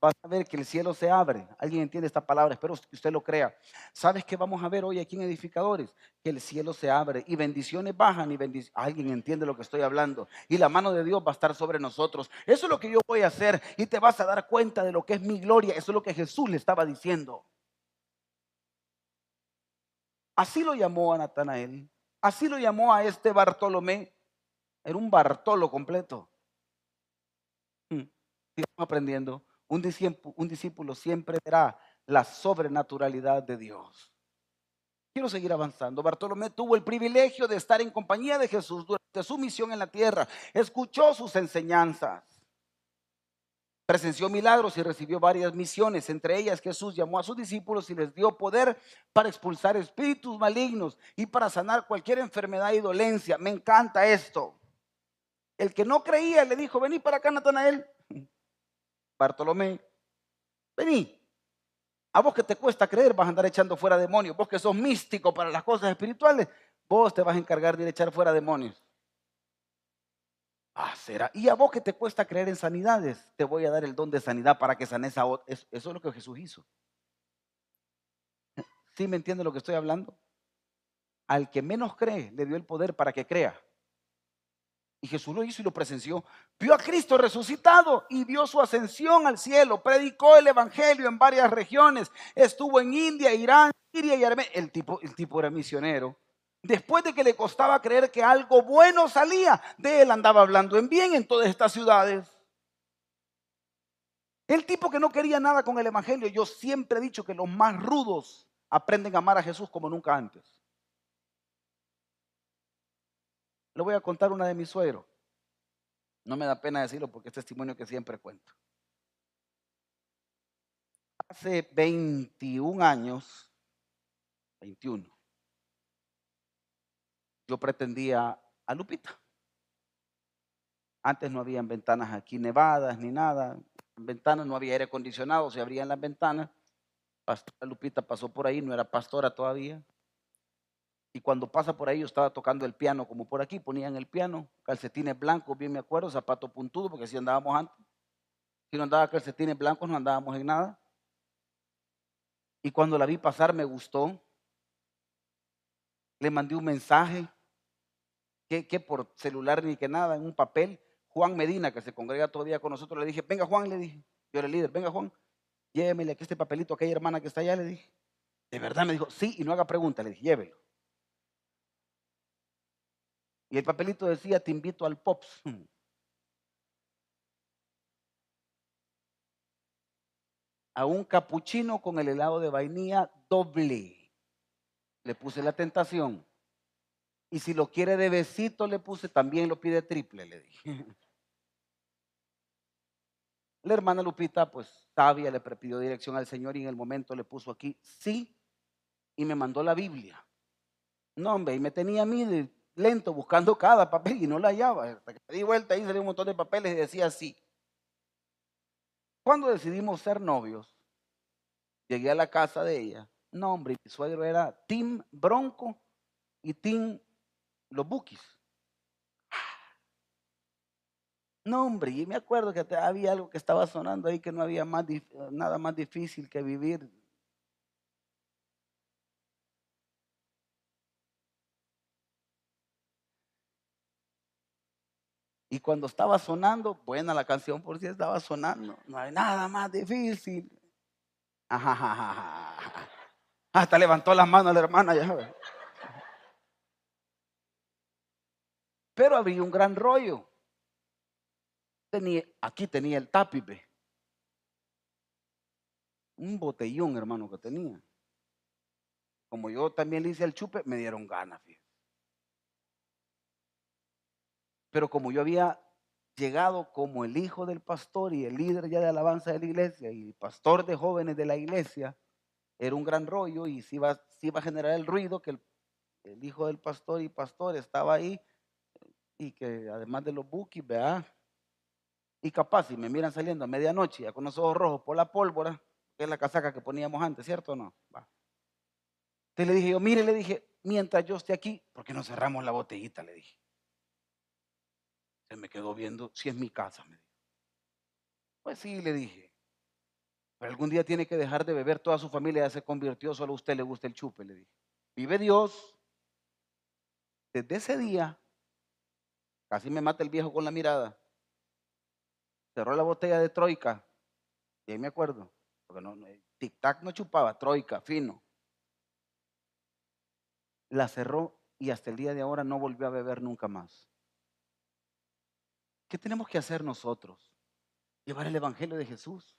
Vas a ver que el cielo se abre. ¿Alguien entiende esta palabra? Espero que usted lo crea. ¿Sabes qué vamos a ver hoy aquí en Edificadores? Que el cielo se abre y bendiciones bajan y. Alguien entiende lo que estoy hablando. Y la mano de Dios va a estar sobre nosotros. Eso es lo que yo voy a hacer y te vas a dar cuenta de lo que es mi gloria. Eso es lo que Jesús le estaba diciendo. Así lo llamó a Natanael. Así lo llamó a este Bartolomé. Era un Bartolo completo. Aprendiendo. Un discípulo, un discípulo siempre verá la sobrenaturalidad de Dios. Quiero seguir avanzando. Bartolomé tuvo el privilegio de estar en compañía de Jesús durante su misión en la tierra. Escuchó sus enseñanzas. Presenció milagros y recibió varias misiones. Entre ellas Jesús llamó a sus discípulos y les dio poder para expulsar espíritus malignos y para sanar cualquier enfermedad y dolencia. Me encanta esto. El que no creía le dijo, vení para acá, Natanael. Bartolomé, vení. A vos que te cuesta creer, vas a andar echando fuera demonios. Vos que sos místico para las cosas espirituales, vos te vas a encargar de echar fuera demonios. Ah, será. Y a vos que te cuesta creer en sanidades, te voy a dar el don de sanidad para que sanes a otros. Eso es lo que Jesús hizo. ¿Sí me entiende lo que estoy hablando? Al que menos cree, le dio el poder para que crea. Y Jesús lo hizo y lo presenció. Vio a Cristo resucitado y vio su ascensión al cielo. Predicó el evangelio en varias regiones. Estuvo en India, Irán, Siria y Armenia. El tipo, el tipo era misionero. Después de que le costaba creer que algo bueno salía, de él andaba hablando en bien en todas estas ciudades. El tipo que no quería nada con el evangelio. Yo siempre he dicho que los más rudos aprenden a amar a Jesús como nunca antes. Le voy a contar una de mis suegros. No me da pena decirlo porque es testimonio que siempre cuento. Hace 21 años, 21, yo pretendía a Lupita. Antes no habían ventanas aquí nevadas ni nada. Ventanas no había aire acondicionado, se abrían las ventanas. Pastora Lupita pasó por ahí, no era pastora todavía. Y cuando pasa por ahí, yo estaba tocando el piano como por aquí, ponían el piano, calcetines blancos, bien me acuerdo, zapato puntudo, porque así andábamos antes. Si no andaba calcetines blancos, no andábamos en nada. Y cuando la vi pasar, me gustó. Le mandé un mensaje, que, que por celular ni que nada, en un papel. Juan Medina, que se congrega todavía con nosotros, le dije, venga Juan, le dije, yo era el líder, venga Juan, llévemele aquí este papelito a aquella hermana que está allá, le dije. De verdad me dijo, sí, y no haga pregunta, le dije, llévelo. Y el papelito decía, te invito al POPS. A un capuchino con el helado de vainilla doble. Le puse la tentación. Y si lo quiere de besito, le puse, también lo pide triple, le dije. La hermana Lupita, pues sabia, le pidió dirección al Señor y en el momento le puso aquí, sí, y me mandó la Biblia. No, hombre, y me tenía a mí de lento buscando cada papel y no la hallaba. Hasta que me di vuelta y salió un montón de papeles y decía sí. Cuando decidimos ser novios, llegué a la casa de ella. No, hombre, mi suegro era Tim Bronco y Tim Los Bukis. No, hombre, y me acuerdo que había algo que estaba sonando ahí que no había más, nada más difícil que vivir Y cuando estaba sonando, buena la canción por si estaba sonando, no hay nada más difícil. Hasta levantó las manos la hermana ya. Pero había un gran rollo. Tenía, aquí tenía el tapipe. Un botellón, hermano, que tenía. Como yo también le hice el chupe, me dieron ganas, fíjate. Pero como yo había llegado como el hijo del pastor y el líder ya de alabanza de la iglesia y pastor de jóvenes de la iglesia, era un gran rollo y se iba, a generar el ruido que el, hijo del pastor y pastor estaba ahí y que además de los bookies, vea, y capaz si me miran saliendo a medianoche ya con los ojos rojos por la pólvora, que es la casaca que poníamos antes, ¿cierto o no? Va. Entonces le dije yo, mire, le dije, mientras yo esté aquí, ¿por qué no cerramos la botellita? Le dije. Me quedó viendo, si es mi casa, me dijo. Pues sí, le dije. Pero algún día tiene que dejar de beber, toda su familia ya se convirtió, solo a usted le gusta el chupe, le dije. Vive Dios. Desde ese día, casi me mata el viejo con la mirada. Cerró la botella de Troika. Y ahí me acuerdo. Porque no, tic-tac no chupaba, Troika, fino. La cerró y hasta el día de ahora no volvió a beber nunca más. ¿Qué tenemos que hacer nosotros? Llevar el Evangelio de Jesús.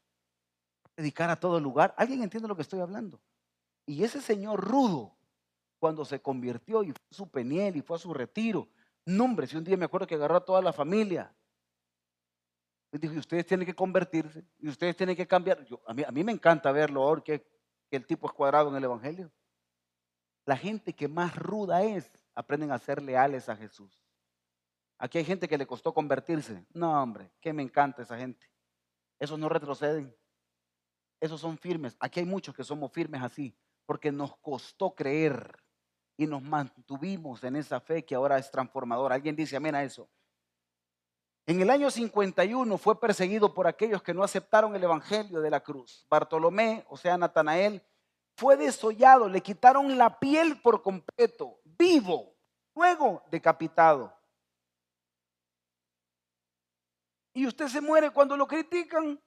Dedicar a todo lugar. ¿Alguien entiende lo que estoy hablando? Y ese señor rudo, cuando se convirtió y fue a su peniel y fue a su retiro, no hombre, si un día me acuerdo que agarró a toda la familia. Y dijo, ustedes tienen que convertirse, y ustedes tienen que cambiar. Yo, a, mí, a mí me encanta verlo ahora que, que el tipo es cuadrado en el Evangelio. La gente que más ruda es, aprenden a ser leales a Jesús. Aquí hay gente que le costó convertirse. No, hombre, que me encanta esa gente. Esos no retroceden. Esos son firmes. Aquí hay muchos que somos firmes así, porque nos costó creer y nos mantuvimos en esa fe que ahora es transformadora. ¿Alguien dice amén a eso? En el año 51 fue perseguido por aquellos que no aceptaron el evangelio de la cruz. Bartolomé, o sea, Natanael, fue desollado, le quitaron la piel por completo, vivo, luego decapitado. Y usted se muere cuando lo critican.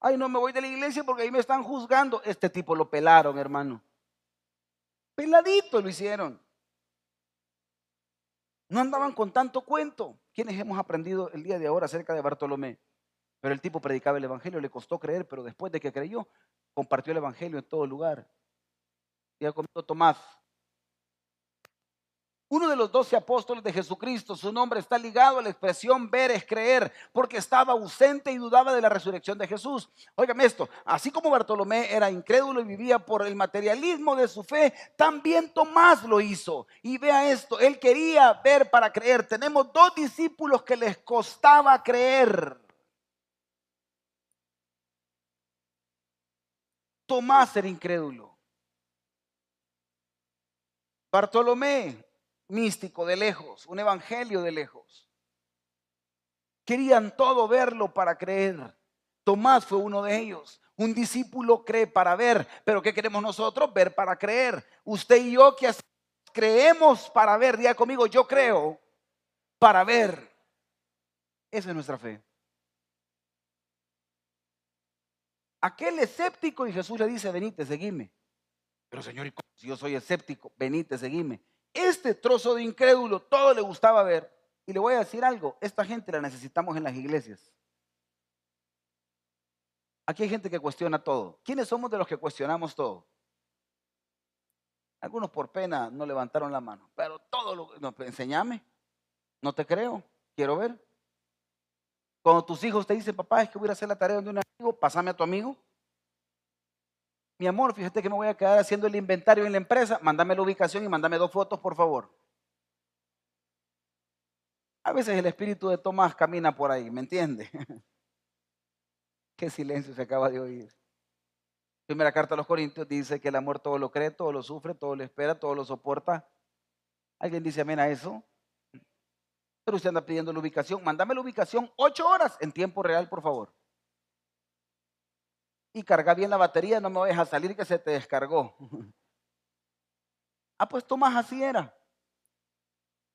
Ay, no me voy de la iglesia porque ahí me están juzgando. Este tipo lo pelaron, hermano. Peladito lo hicieron. No andaban con tanto cuento. ¿Quiénes hemos aprendido el día de ahora acerca de Bartolomé? Pero el tipo predicaba el Evangelio, le costó creer, pero después de que creyó, compartió el Evangelio en todo lugar. Y ha comido Tomás. Uno de los doce apóstoles de Jesucristo, su nombre está ligado a la expresión ver es creer, porque estaba ausente y dudaba de la resurrección de Jesús. Óigame esto, así como Bartolomé era incrédulo y vivía por el materialismo de su fe, también Tomás lo hizo. Y vea esto, él quería ver para creer. Tenemos dos discípulos que les costaba creer. Tomás era incrédulo. Bartolomé místico de lejos, un evangelio de lejos. Querían todo verlo para creer. Tomás fue uno de ellos. Un discípulo cree para ver, pero ¿qué queremos nosotros? Ver para creer. Usted y yo que creemos para ver, diga conmigo, yo creo para ver. Esa es nuestra fe. Aquel escéptico y Jesús le dice, venite, seguime. Pero Señor, si yo soy escéptico, venite, seguime. Este trozo de incrédulo todo le gustaba ver. Y le voy a decir algo, esta gente la necesitamos en las iglesias. Aquí hay gente que cuestiona todo. ¿Quiénes somos de los que cuestionamos todo? Algunos por pena no levantaron la mano, pero todo lo no, enseñame. No te creo, quiero ver. Cuando tus hijos te dicen, papá, es que voy a hacer la tarea de un amigo, pásame a tu amigo mi amor, fíjate que me voy a quedar haciendo el inventario en la empresa, mándame la ubicación y mándame dos fotos, por favor. A veces el espíritu de Tomás camina por ahí, ¿me entiende? Qué silencio se acaba de oír. Primera carta a los Corintios dice que el amor todo lo cree, todo lo sufre, todo lo espera, todo lo soporta. ¿Alguien dice amén a eso? Pero usted anda pidiendo la ubicación. Mándame la ubicación ocho horas en tiempo real, por favor y carga bien la batería, no me vayas a salir que se te descargó. ah, pues Tomás así era.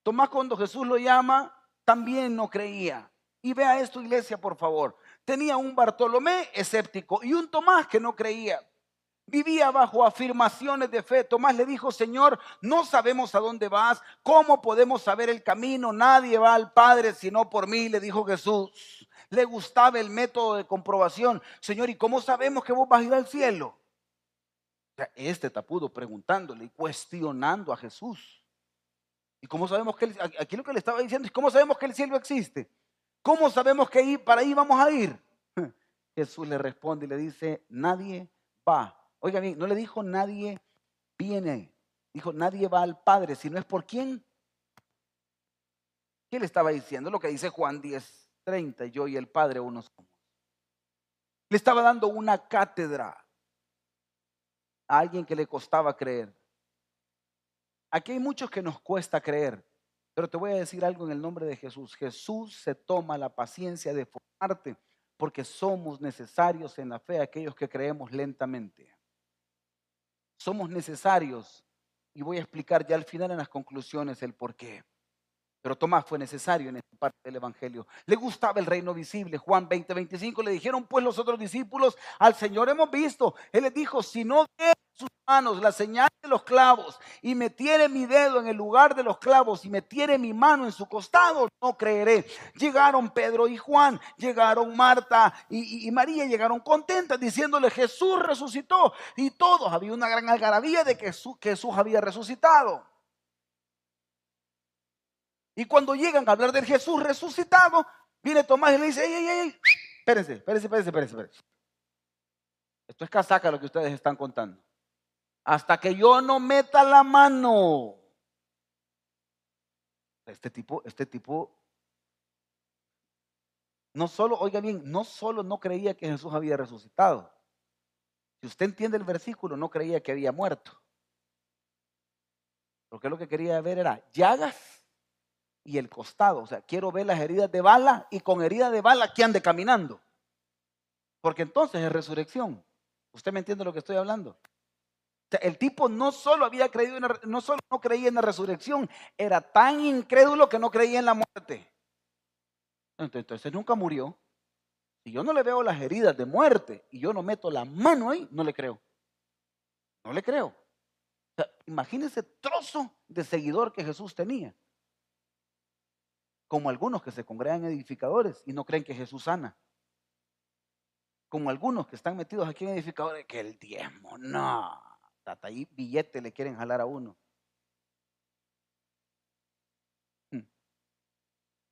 Tomás cuando Jesús lo llama, también no creía. Y vea esto, iglesia, por favor. Tenía un Bartolomé escéptico y un Tomás que no creía. Vivía bajo afirmaciones de fe. Tomás le dijo, Señor, no sabemos a dónde vas, ¿cómo podemos saber el camino? Nadie va al Padre sino por mí, le dijo Jesús le gustaba el método de comprobación. Señor, ¿y cómo sabemos que vos vas a ir al cielo? este tapudo preguntándole y cuestionando a Jesús. ¿Y cómo sabemos que aquí lo que le estaba diciendo es cómo sabemos que el cielo existe? ¿Cómo sabemos que para ahí vamos a ir? Jesús le responde y le dice, nadie va. Oiga bien, no le dijo nadie viene. Dijo, nadie va al Padre, si no es por quién. ¿Qué le estaba diciendo? Lo que dice Juan 10, 30, yo y el Padre unos somos. Le estaba dando una cátedra a alguien que le costaba creer. Aquí hay muchos que nos cuesta creer, pero te voy a decir algo en el nombre de Jesús. Jesús se toma la paciencia de formarte porque somos necesarios en la fe aquellos que creemos lentamente. Somos necesarios y voy a explicar ya al final en las conclusiones el por qué. Pero Tomás fue necesario en esta parte del Evangelio. Le gustaba el reino visible. Juan 20, 25 le dijeron pues los otros discípulos, al Señor hemos visto. Él les dijo, si no ve sus manos la señal de los clavos y metiere mi dedo en el lugar de los clavos y metiere mi mano en su costado, no creeré. Llegaron Pedro y Juan, llegaron Marta y, María, llegaron contentas diciéndole, Jesús resucitó. Y todos, había una gran algarabía de que Jesús, Jesús había resucitado. Y cuando llegan a hablar del Jesús resucitado, viene Tomás y le dice, ey, ey, ey, espérense, espérense, espérense, espérense. Esto es casaca lo que ustedes están contando. Hasta que yo no meta la mano. Este tipo, este tipo, no solo, oiga bien, no solo no creía que Jesús había resucitado. Si usted entiende el versículo, no creía que había muerto. Porque lo que quería ver era llagas y el costado. O sea, quiero ver las heridas de bala y con heridas de bala que ande caminando. Porque entonces es resurrección. ¿Usted me entiende lo que estoy hablando? O sea, el tipo no solo había creído en no solo no creía en la resurrección, era tan incrédulo que no creía en la muerte. Entonces nunca murió. Si yo no le veo las heridas de muerte y yo no meto la mano ahí, no le creo. No le creo. O imagínese trozo de seguidor que Jesús tenía como algunos que se congregan edificadores y no creen que Jesús sana. Como algunos que están metidos aquí en edificadores, que el diezmo, no, hasta ahí billete le quieren jalar a uno.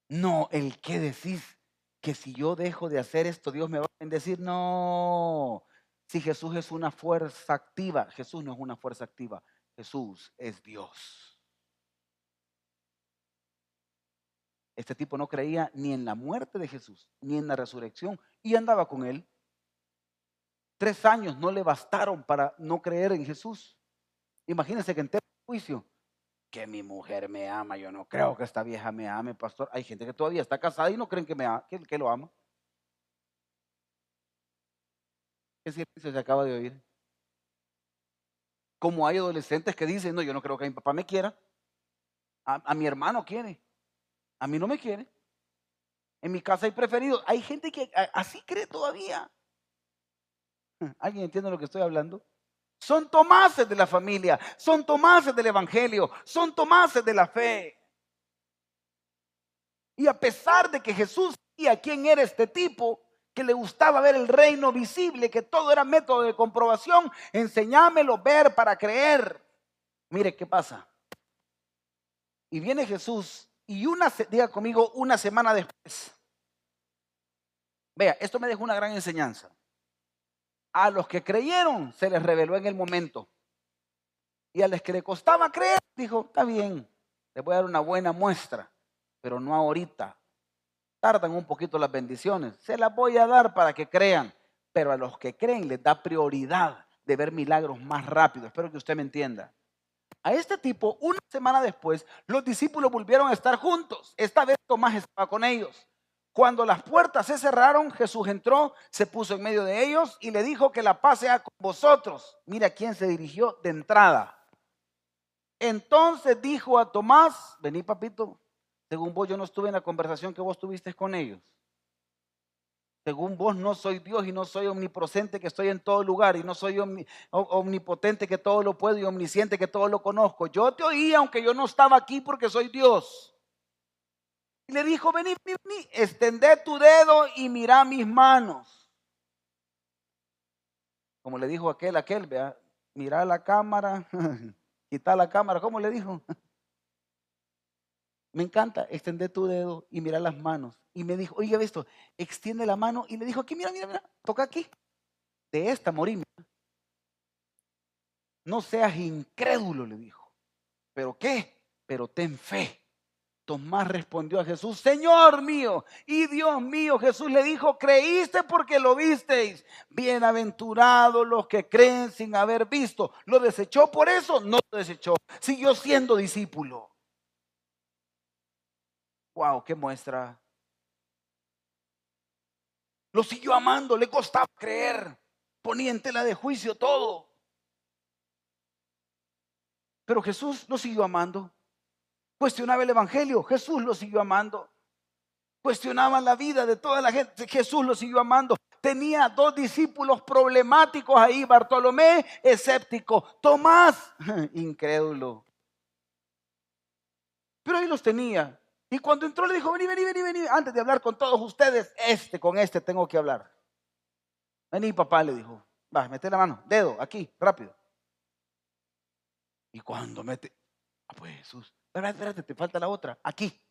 No, el que decís que si yo dejo de hacer esto, Dios me va a bendecir. No, si Jesús es una fuerza activa, Jesús no es una fuerza activa, Jesús es Dios. Este tipo no creía ni en la muerte de Jesús, ni en la resurrección, y andaba con él. Tres años no le bastaron para no creer en Jesús. Imagínense que en el juicio, que mi mujer me ama, yo no creo que esta vieja me ame, pastor. Hay gente que todavía está casada y no creen que, me que, lo ama. ¿Qué silencio se acaba de oír? Como hay adolescentes que dicen, no, yo no creo que mi papá me quiera. a mi hermano quiere. A mí no me quiere. En mi casa hay preferidos. Hay gente que así cree todavía. ¿Alguien entiende lo que estoy hablando? Son tomases de la familia, son tomases del evangelio, son tomases de la fe. Y a pesar de que Jesús sabía quién era este tipo, que le gustaba ver el reino visible, que todo era método de comprobación, enseñámelo ver para creer. Mire qué pasa. Y viene Jesús y una, diga conmigo, una semana después. Vea, esto me dejó una gran enseñanza. A los que creyeron se les reveló en el momento. Y a los que le costaba creer, dijo, está bien, les voy a dar una buena muestra, pero no ahorita. Tardan un poquito las bendiciones. Se las voy a dar para que crean, pero a los que creen les da prioridad de ver milagros más rápido. Espero que usted me entienda. A este tipo, una semana después, los discípulos volvieron a estar juntos. Esta vez Tomás estaba con ellos. Cuando las puertas se cerraron, Jesús entró, se puso en medio de ellos y le dijo que la paz sea con vosotros. Mira quién se dirigió de entrada. Entonces dijo a Tomás, vení papito, según vos yo no estuve en la conversación que vos tuviste con ellos. Según vos no soy Dios y no soy omnipotente que estoy en todo lugar y no soy omnipotente que todo lo puedo y omnisciente que todo lo conozco. Yo te oí aunque yo no estaba aquí porque soy Dios. Y le dijo, vení, vení, extendé tu dedo y mira mis manos. Como le dijo aquel, aquel, vea, mira la cámara, quita la cámara, ¿cómo le dijo? Me encanta extender tu dedo y mirar las manos. Y me dijo, oiga esto, extiende la mano y le dijo, aquí, mira, mira, mira, toca aquí. De esta morimos. No seas incrédulo, le dijo. ¿Pero qué? Pero ten fe. Tomás respondió a Jesús, Señor mío y Dios mío. Jesús le dijo, creíste porque lo visteis. Bienaventurados los que creen sin haber visto. ¿Lo desechó por eso? No lo desechó. Siguió siendo discípulo. Wow, qué muestra. Lo siguió amando, le costaba creer. Ponía en tela de juicio todo. Pero Jesús lo siguió amando. Cuestionaba el Evangelio, Jesús lo siguió amando. Cuestionaba la vida de toda la gente, Jesús lo siguió amando. Tenía dos discípulos problemáticos ahí, Bartolomé, escéptico, Tomás, incrédulo. Pero ahí los tenía. Y cuando entró le dijo, vení, vení, vení, vení, antes de hablar con todos ustedes, este, con este tengo que hablar. Vení, papá, le dijo, va, mete la mano, dedo, aquí, rápido. Y cuando mete, ah, pues Jesús, espérate, espérate, te falta la otra, aquí.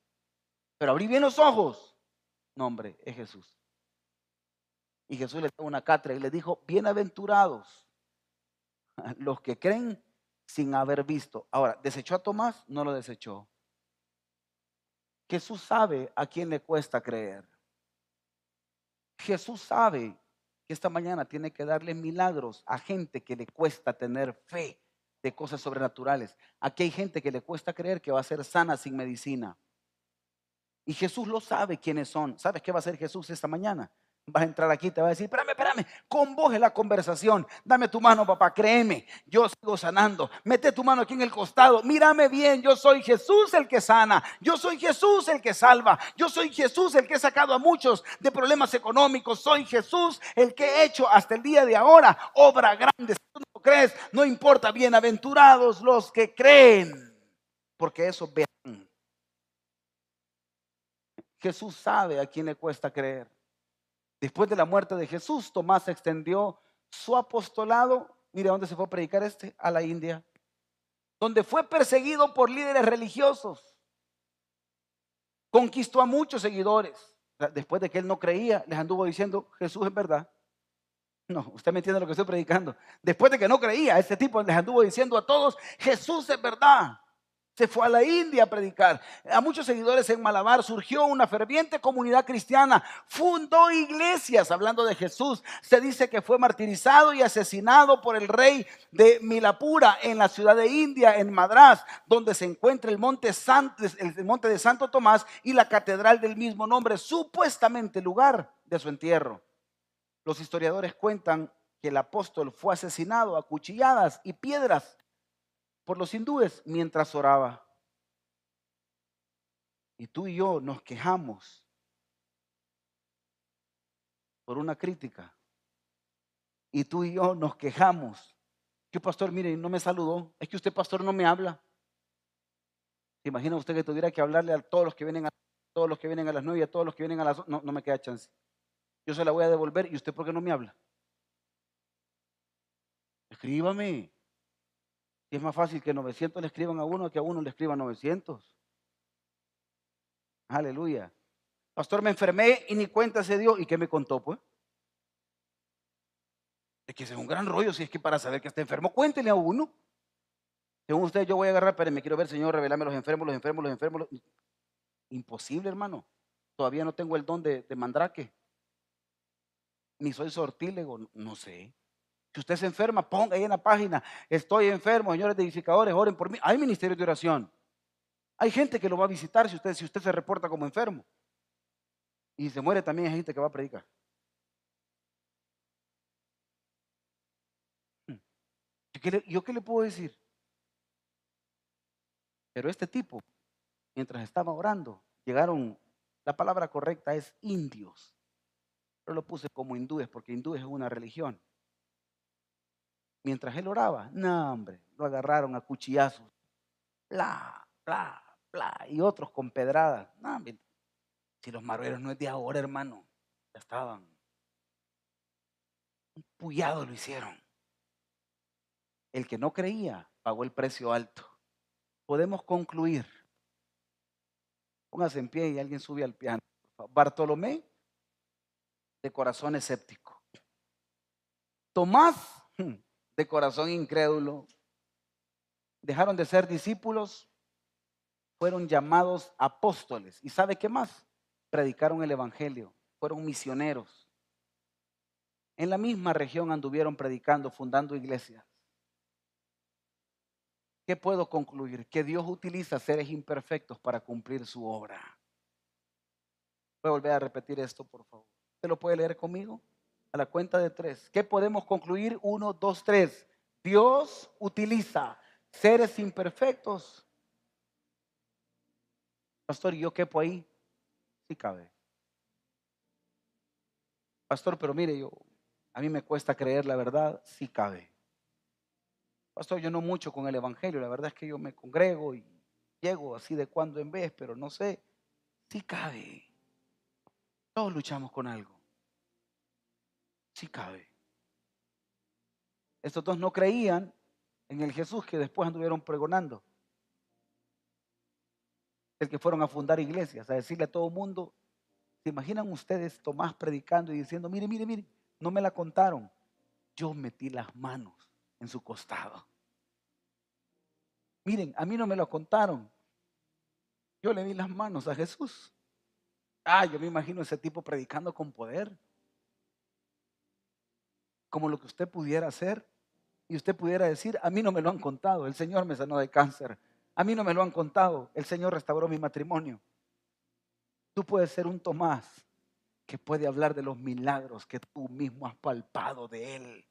Pero abrí bien los ojos. No, hombre, es Jesús. Y Jesús le dio una cátedra y le dijo, bienaventurados los que creen sin haber visto. Ahora, ¿desechó a Tomás? No lo desechó. Jesús sabe a quién le cuesta creer. Jesús sabe que esta mañana tiene que darle milagros a gente que le cuesta tener fe de cosas sobrenaturales. Aquí hay gente que le cuesta creer que va a ser sana sin medicina. Y Jesús lo sabe quiénes son. ¿Sabes qué va a hacer Jesús esta mañana? Vas a entrar aquí, te va a decir, espérame, espérame, con vos en la conversación. Dame tu mano, papá, créeme, yo sigo sanando. Mete tu mano aquí en el costado, mírame bien, yo soy Jesús el que sana, yo soy Jesús el que salva, yo soy Jesús el que he sacado a muchos de problemas económicos, soy Jesús el que he hecho hasta el día de ahora obra grande. Si tú no crees, no importa, bienaventurados los que creen, porque eso vean. Jesús sabe a quién le cuesta creer. Después de la muerte de Jesús, Tomás extendió su apostolado. Mire dónde se fue a predicar este, a la India, donde fue perseguido por líderes religiosos. Conquistó a muchos seguidores. Después de que él no creía, les anduvo diciendo, Jesús es verdad. No, usted me entiende lo que estoy predicando. Después de que no creía, este tipo les anduvo diciendo a todos, Jesús es verdad. Se fue a la India a predicar. A muchos seguidores en Malabar surgió una ferviente comunidad cristiana. Fundó iglesias hablando de Jesús. Se dice que fue martirizado y asesinado por el rey de Milapura en la ciudad de India, en Madras, donde se encuentra el monte, el monte de Santo Tomás y la catedral del mismo nombre, supuestamente lugar de su entierro. Los historiadores cuentan que el apóstol fue asesinado a cuchilladas y piedras por los hindúes mientras oraba. Y tú y yo nos quejamos por una crítica. Y tú y yo nos quejamos. Que pastor, mire, no me saludó. Es que usted, pastor, no me habla. ¿Se imagina usted que tuviera que hablarle a todos los que vienen a todos los que vienen a las nueve a todos los que vienen a las no, no me queda chance. Yo se la voy a devolver y usted por qué no me habla. Escríbame. Y es más fácil que 900 le escriban a uno que a uno le escriban 900. Aleluya. Pastor, me enfermé y ni cuenta se dio. ¿Y qué me contó, pues? Es que es un gran rollo si es que para saber que está enfermo, cuéntele a uno. Según usted, yo voy a agarrar, pero me quiero ver, Señor, revelarme los enfermos, los enfermos, los enfermos. Imposible, hermano. Todavía no tengo el don de, de mandrake. Ni soy sortílego, no sé. Si usted se enferma, ponga ahí en la página, estoy enfermo, señores edificadores, oren por mí. Hay ministerio de oración. Hay gente que lo va a visitar si usted, si usted se reporta como enfermo. Y se muere también hay gente que va a predicar. Hmm. ¿Yo qué le puedo decir? Pero este tipo, mientras estaba orando, llegaron, la palabra correcta es indios. Pero lo puse como hindúes porque hindúes es una religión mientras él oraba. No, hombre, lo agarraron a cuchillazos. Bla, bla, bla. Y otros con pedradas. Si los marueros no es de ahora, hermano, ya estaban. Un puñado lo hicieron. El que no creía pagó el precio alto. Podemos concluir. Póngase en pie y alguien sube al piano. Bartolomé, de corazón escéptico. Tomás, hmm, de corazón incrédulo. Dejaron de ser discípulos, fueron llamados apóstoles. ¿Y sabe qué más? Predicaron el Evangelio, fueron misioneros. En la misma región anduvieron predicando, fundando iglesias. ¿Qué puedo concluir? Que Dios utiliza seres imperfectos para cumplir su obra. Voy a volver a repetir esto, por favor. ¿Usted lo puede leer conmigo? La cuenta de tres. ¿Qué podemos concluir? Uno, dos, tres. Dios utiliza seres imperfectos. Pastor, ¿y yo quepo ahí? Sí cabe. Pastor, pero mire, yo, a mí me cuesta creer la verdad, sí cabe. Pastor, yo no mucho con el Evangelio, la verdad es que yo me congrego y llego así de cuando en vez, pero no sé, sí cabe. Todos luchamos con algo. Si cabe. Estos dos no creían en el Jesús que después anduvieron pregonando. El que fueron a fundar iglesias, a decirle a todo el mundo, ¿se imaginan ustedes Tomás predicando y diciendo, mire, mire, mire, no me la contaron? Yo metí las manos en su costado. Miren, a mí no me lo contaron. Yo le di las manos a Jesús. Ah, yo me imagino ese tipo predicando con poder como lo que usted pudiera hacer y usted pudiera decir, a mí no me lo han contado, el Señor me sanó de cáncer, a mí no me lo han contado, el Señor restauró mi matrimonio. Tú puedes ser un Tomás que puede hablar de los milagros que tú mismo has palpado de Él.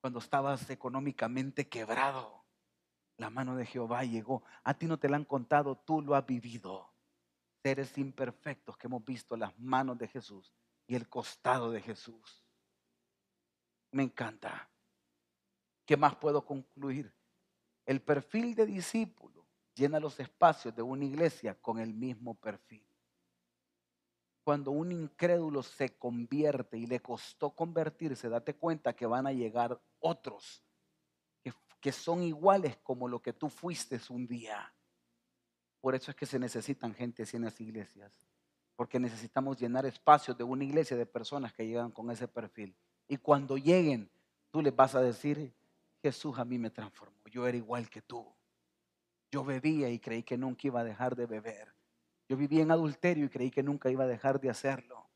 Cuando estabas económicamente quebrado, la mano de Jehová llegó. A ti no te la han contado, tú lo has vivido. Seres imperfectos que hemos visto las manos de Jesús y el costado de Jesús. Me encanta. ¿Qué más puedo concluir? El perfil de discípulo llena los espacios de una iglesia con el mismo perfil. Cuando un incrédulo se convierte y le costó convertirse, date cuenta que van a llegar otros que, son iguales como lo que tú fuiste un día. Por eso es que se necesitan gente así en las iglesias. Porque necesitamos llenar espacios de una iglesia de personas que llegan con ese perfil. Y cuando lleguen, tú les vas a decir, Jesús a mí me transformó. Yo era igual que tú. Yo bebía y creí que nunca iba a dejar de beber. Yo vivía en adulterio y creí que nunca iba a dejar de hacerlo.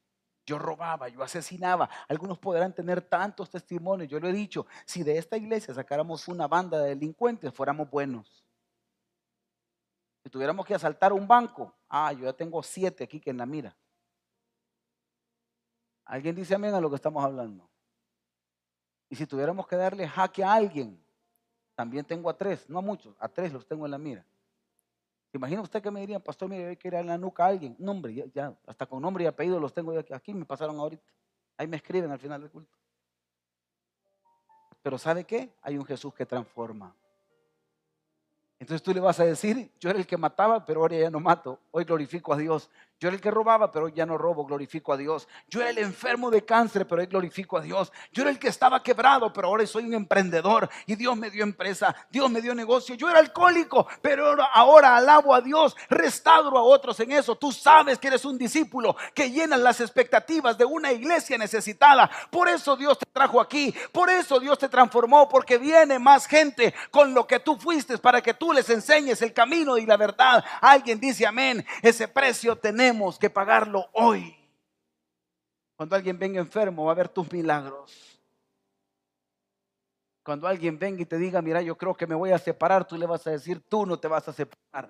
Yo robaba, yo asesinaba. Algunos podrán tener tantos testimonios. Yo lo he dicho, si de esta iglesia sacáramos una banda de delincuentes, fuéramos buenos. Tuviéramos que asaltar un banco, ah, yo ya tengo siete aquí que en la mira. ¿Alguien dice amén a lo que estamos hablando? Y si tuviéramos que darle jaque a alguien, también tengo a tres, no a muchos, a tres los tengo en la mira. Imagina usted que me dirían, pastor, mire, hay que ir a la nuca a alguien. Nombre, ya, ya, hasta con nombre y apellido los tengo aquí, aquí, me pasaron ahorita. Ahí me escriben al final del culto. Pero ¿sabe qué? Hay un Jesús que transforma. Entonces tú le vas a decir, yo era el que mataba, pero ahora ya no mato, hoy glorifico a Dios. Yo era el que robaba, pero hoy ya no robo, glorifico a Dios. Yo era el enfermo de cáncer, pero hoy glorifico a Dios. Yo era el que estaba quebrado, pero ahora soy un emprendedor y Dios me dio empresa, Dios me dio negocio. Yo era alcohólico, pero ahora, alabo a Dios, restauro a otros en eso. Tú sabes que eres un discípulo que llena las expectativas de una iglesia necesitada. Por eso Dios te trajo aquí, por eso Dios te transformó, porque viene más gente con lo que tú fuiste para que tú les enseñes el camino y la verdad. Alguien dice amén, ese precio tenemos que pagarlo hoy. Cuando alguien venga enfermo, va a ver tus milagros. Cuando alguien venga y te diga, mira, yo creo que me voy a separar, tú le vas a decir, tú no te vas a separar.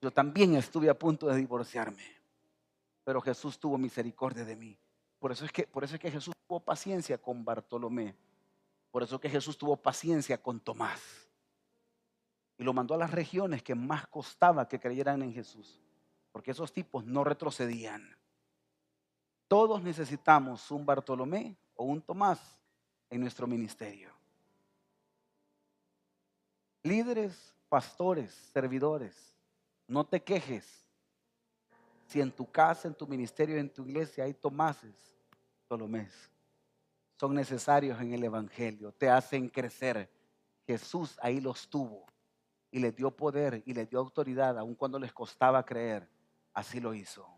Yo también estuve a punto de divorciarme, pero Jesús tuvo misericordia de mí. Por eso es que, por eso es que Jesús tuvo paciencia con Bartolomé. Por eso es que Jesús tuvo paciencia con Tomás. Y lo mandó a las regiones que más costaba que creyeran en Jesús porque esos tipos no retrocedían. Todos necesitamos un Bartolomé o un Tomás en nuestro ministerio. Líderes, pastores, servidores, no te quejes si en tu casa, en tu ministerio, en tu iglesia hay Tomases, Bartolomés. Son necesarios en el Evangelio, te hacen crecer. Jesús ahí los tuvo y les dio poder y les dio autoridad, aun cuando les costaba creer así lo hizo.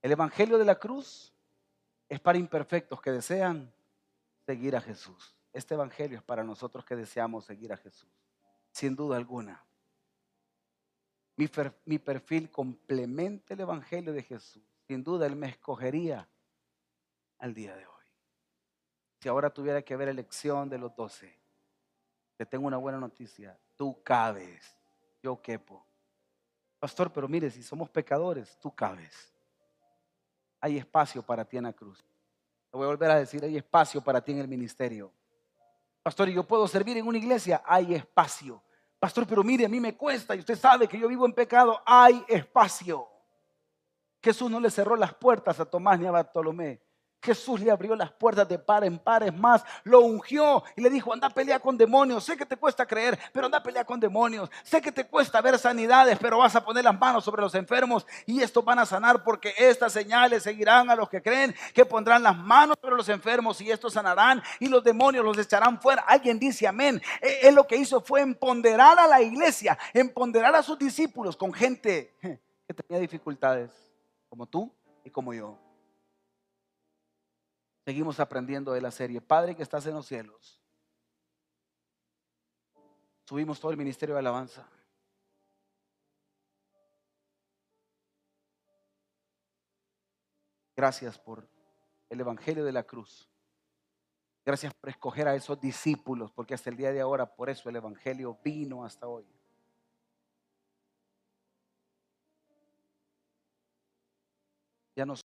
El Evangelio de la cruz es para imperfectos que desean seguir a Jesús. Este Evangelio es para nosotros que deseamos seguir a Jesús, sin duda alguna. Mi, perfil complementa el Evangelio de Jesús. Sin duda, Él me escogería al día de hoy. Si ahora tuviera que haber elección de los doce, te tengo una buena noticia. Tú cabes, yo quepo. Pastor, pero mire, si somos pecadores, tú cabes. Hay espacio para ti en la cruz. Te voy a volver a decir, hay espacio para ti en el ministerio. Pastor, ¿y yo puedo servir en una iglesia? Hay espacio. Pastor, pero mire, a mí me cuesta y usted sabe que yo vivo en pecado. Hay espacio. Jesús no le cerró las puertas a Tomás ni a Bartolomé. Jesús le abrió las puertas de par en pares más, lo ungió y le dijo, anda a pelear con demonios. Sé que te cuesta creer, pero anda a pelear con demonios. Sé que te cuesta ver sanidades, pero vas a poner las manos sobre los enfermos y estos van a sanar porque estas señales seguirán a los que creen que pondrán las manos sobre los enfermos y estos sanarán y los demonios los echarán fuera. Alguien dice amén. E, él lo que hizo fue empoderar a la iglesia, empoderar a sus discípulos con gente que tenía dificultades, como tú y como yo. Seguimos aprendiendo de la serie. Padre que estás en los cielos. Subimos todo el ministerio de alabanza. Gracias por el Evangelio de la cruz. Gracias por escoger a esos discípulos, porque hasta el día de ahora, por eso el Evangelio vino hasta hoy. Ya nos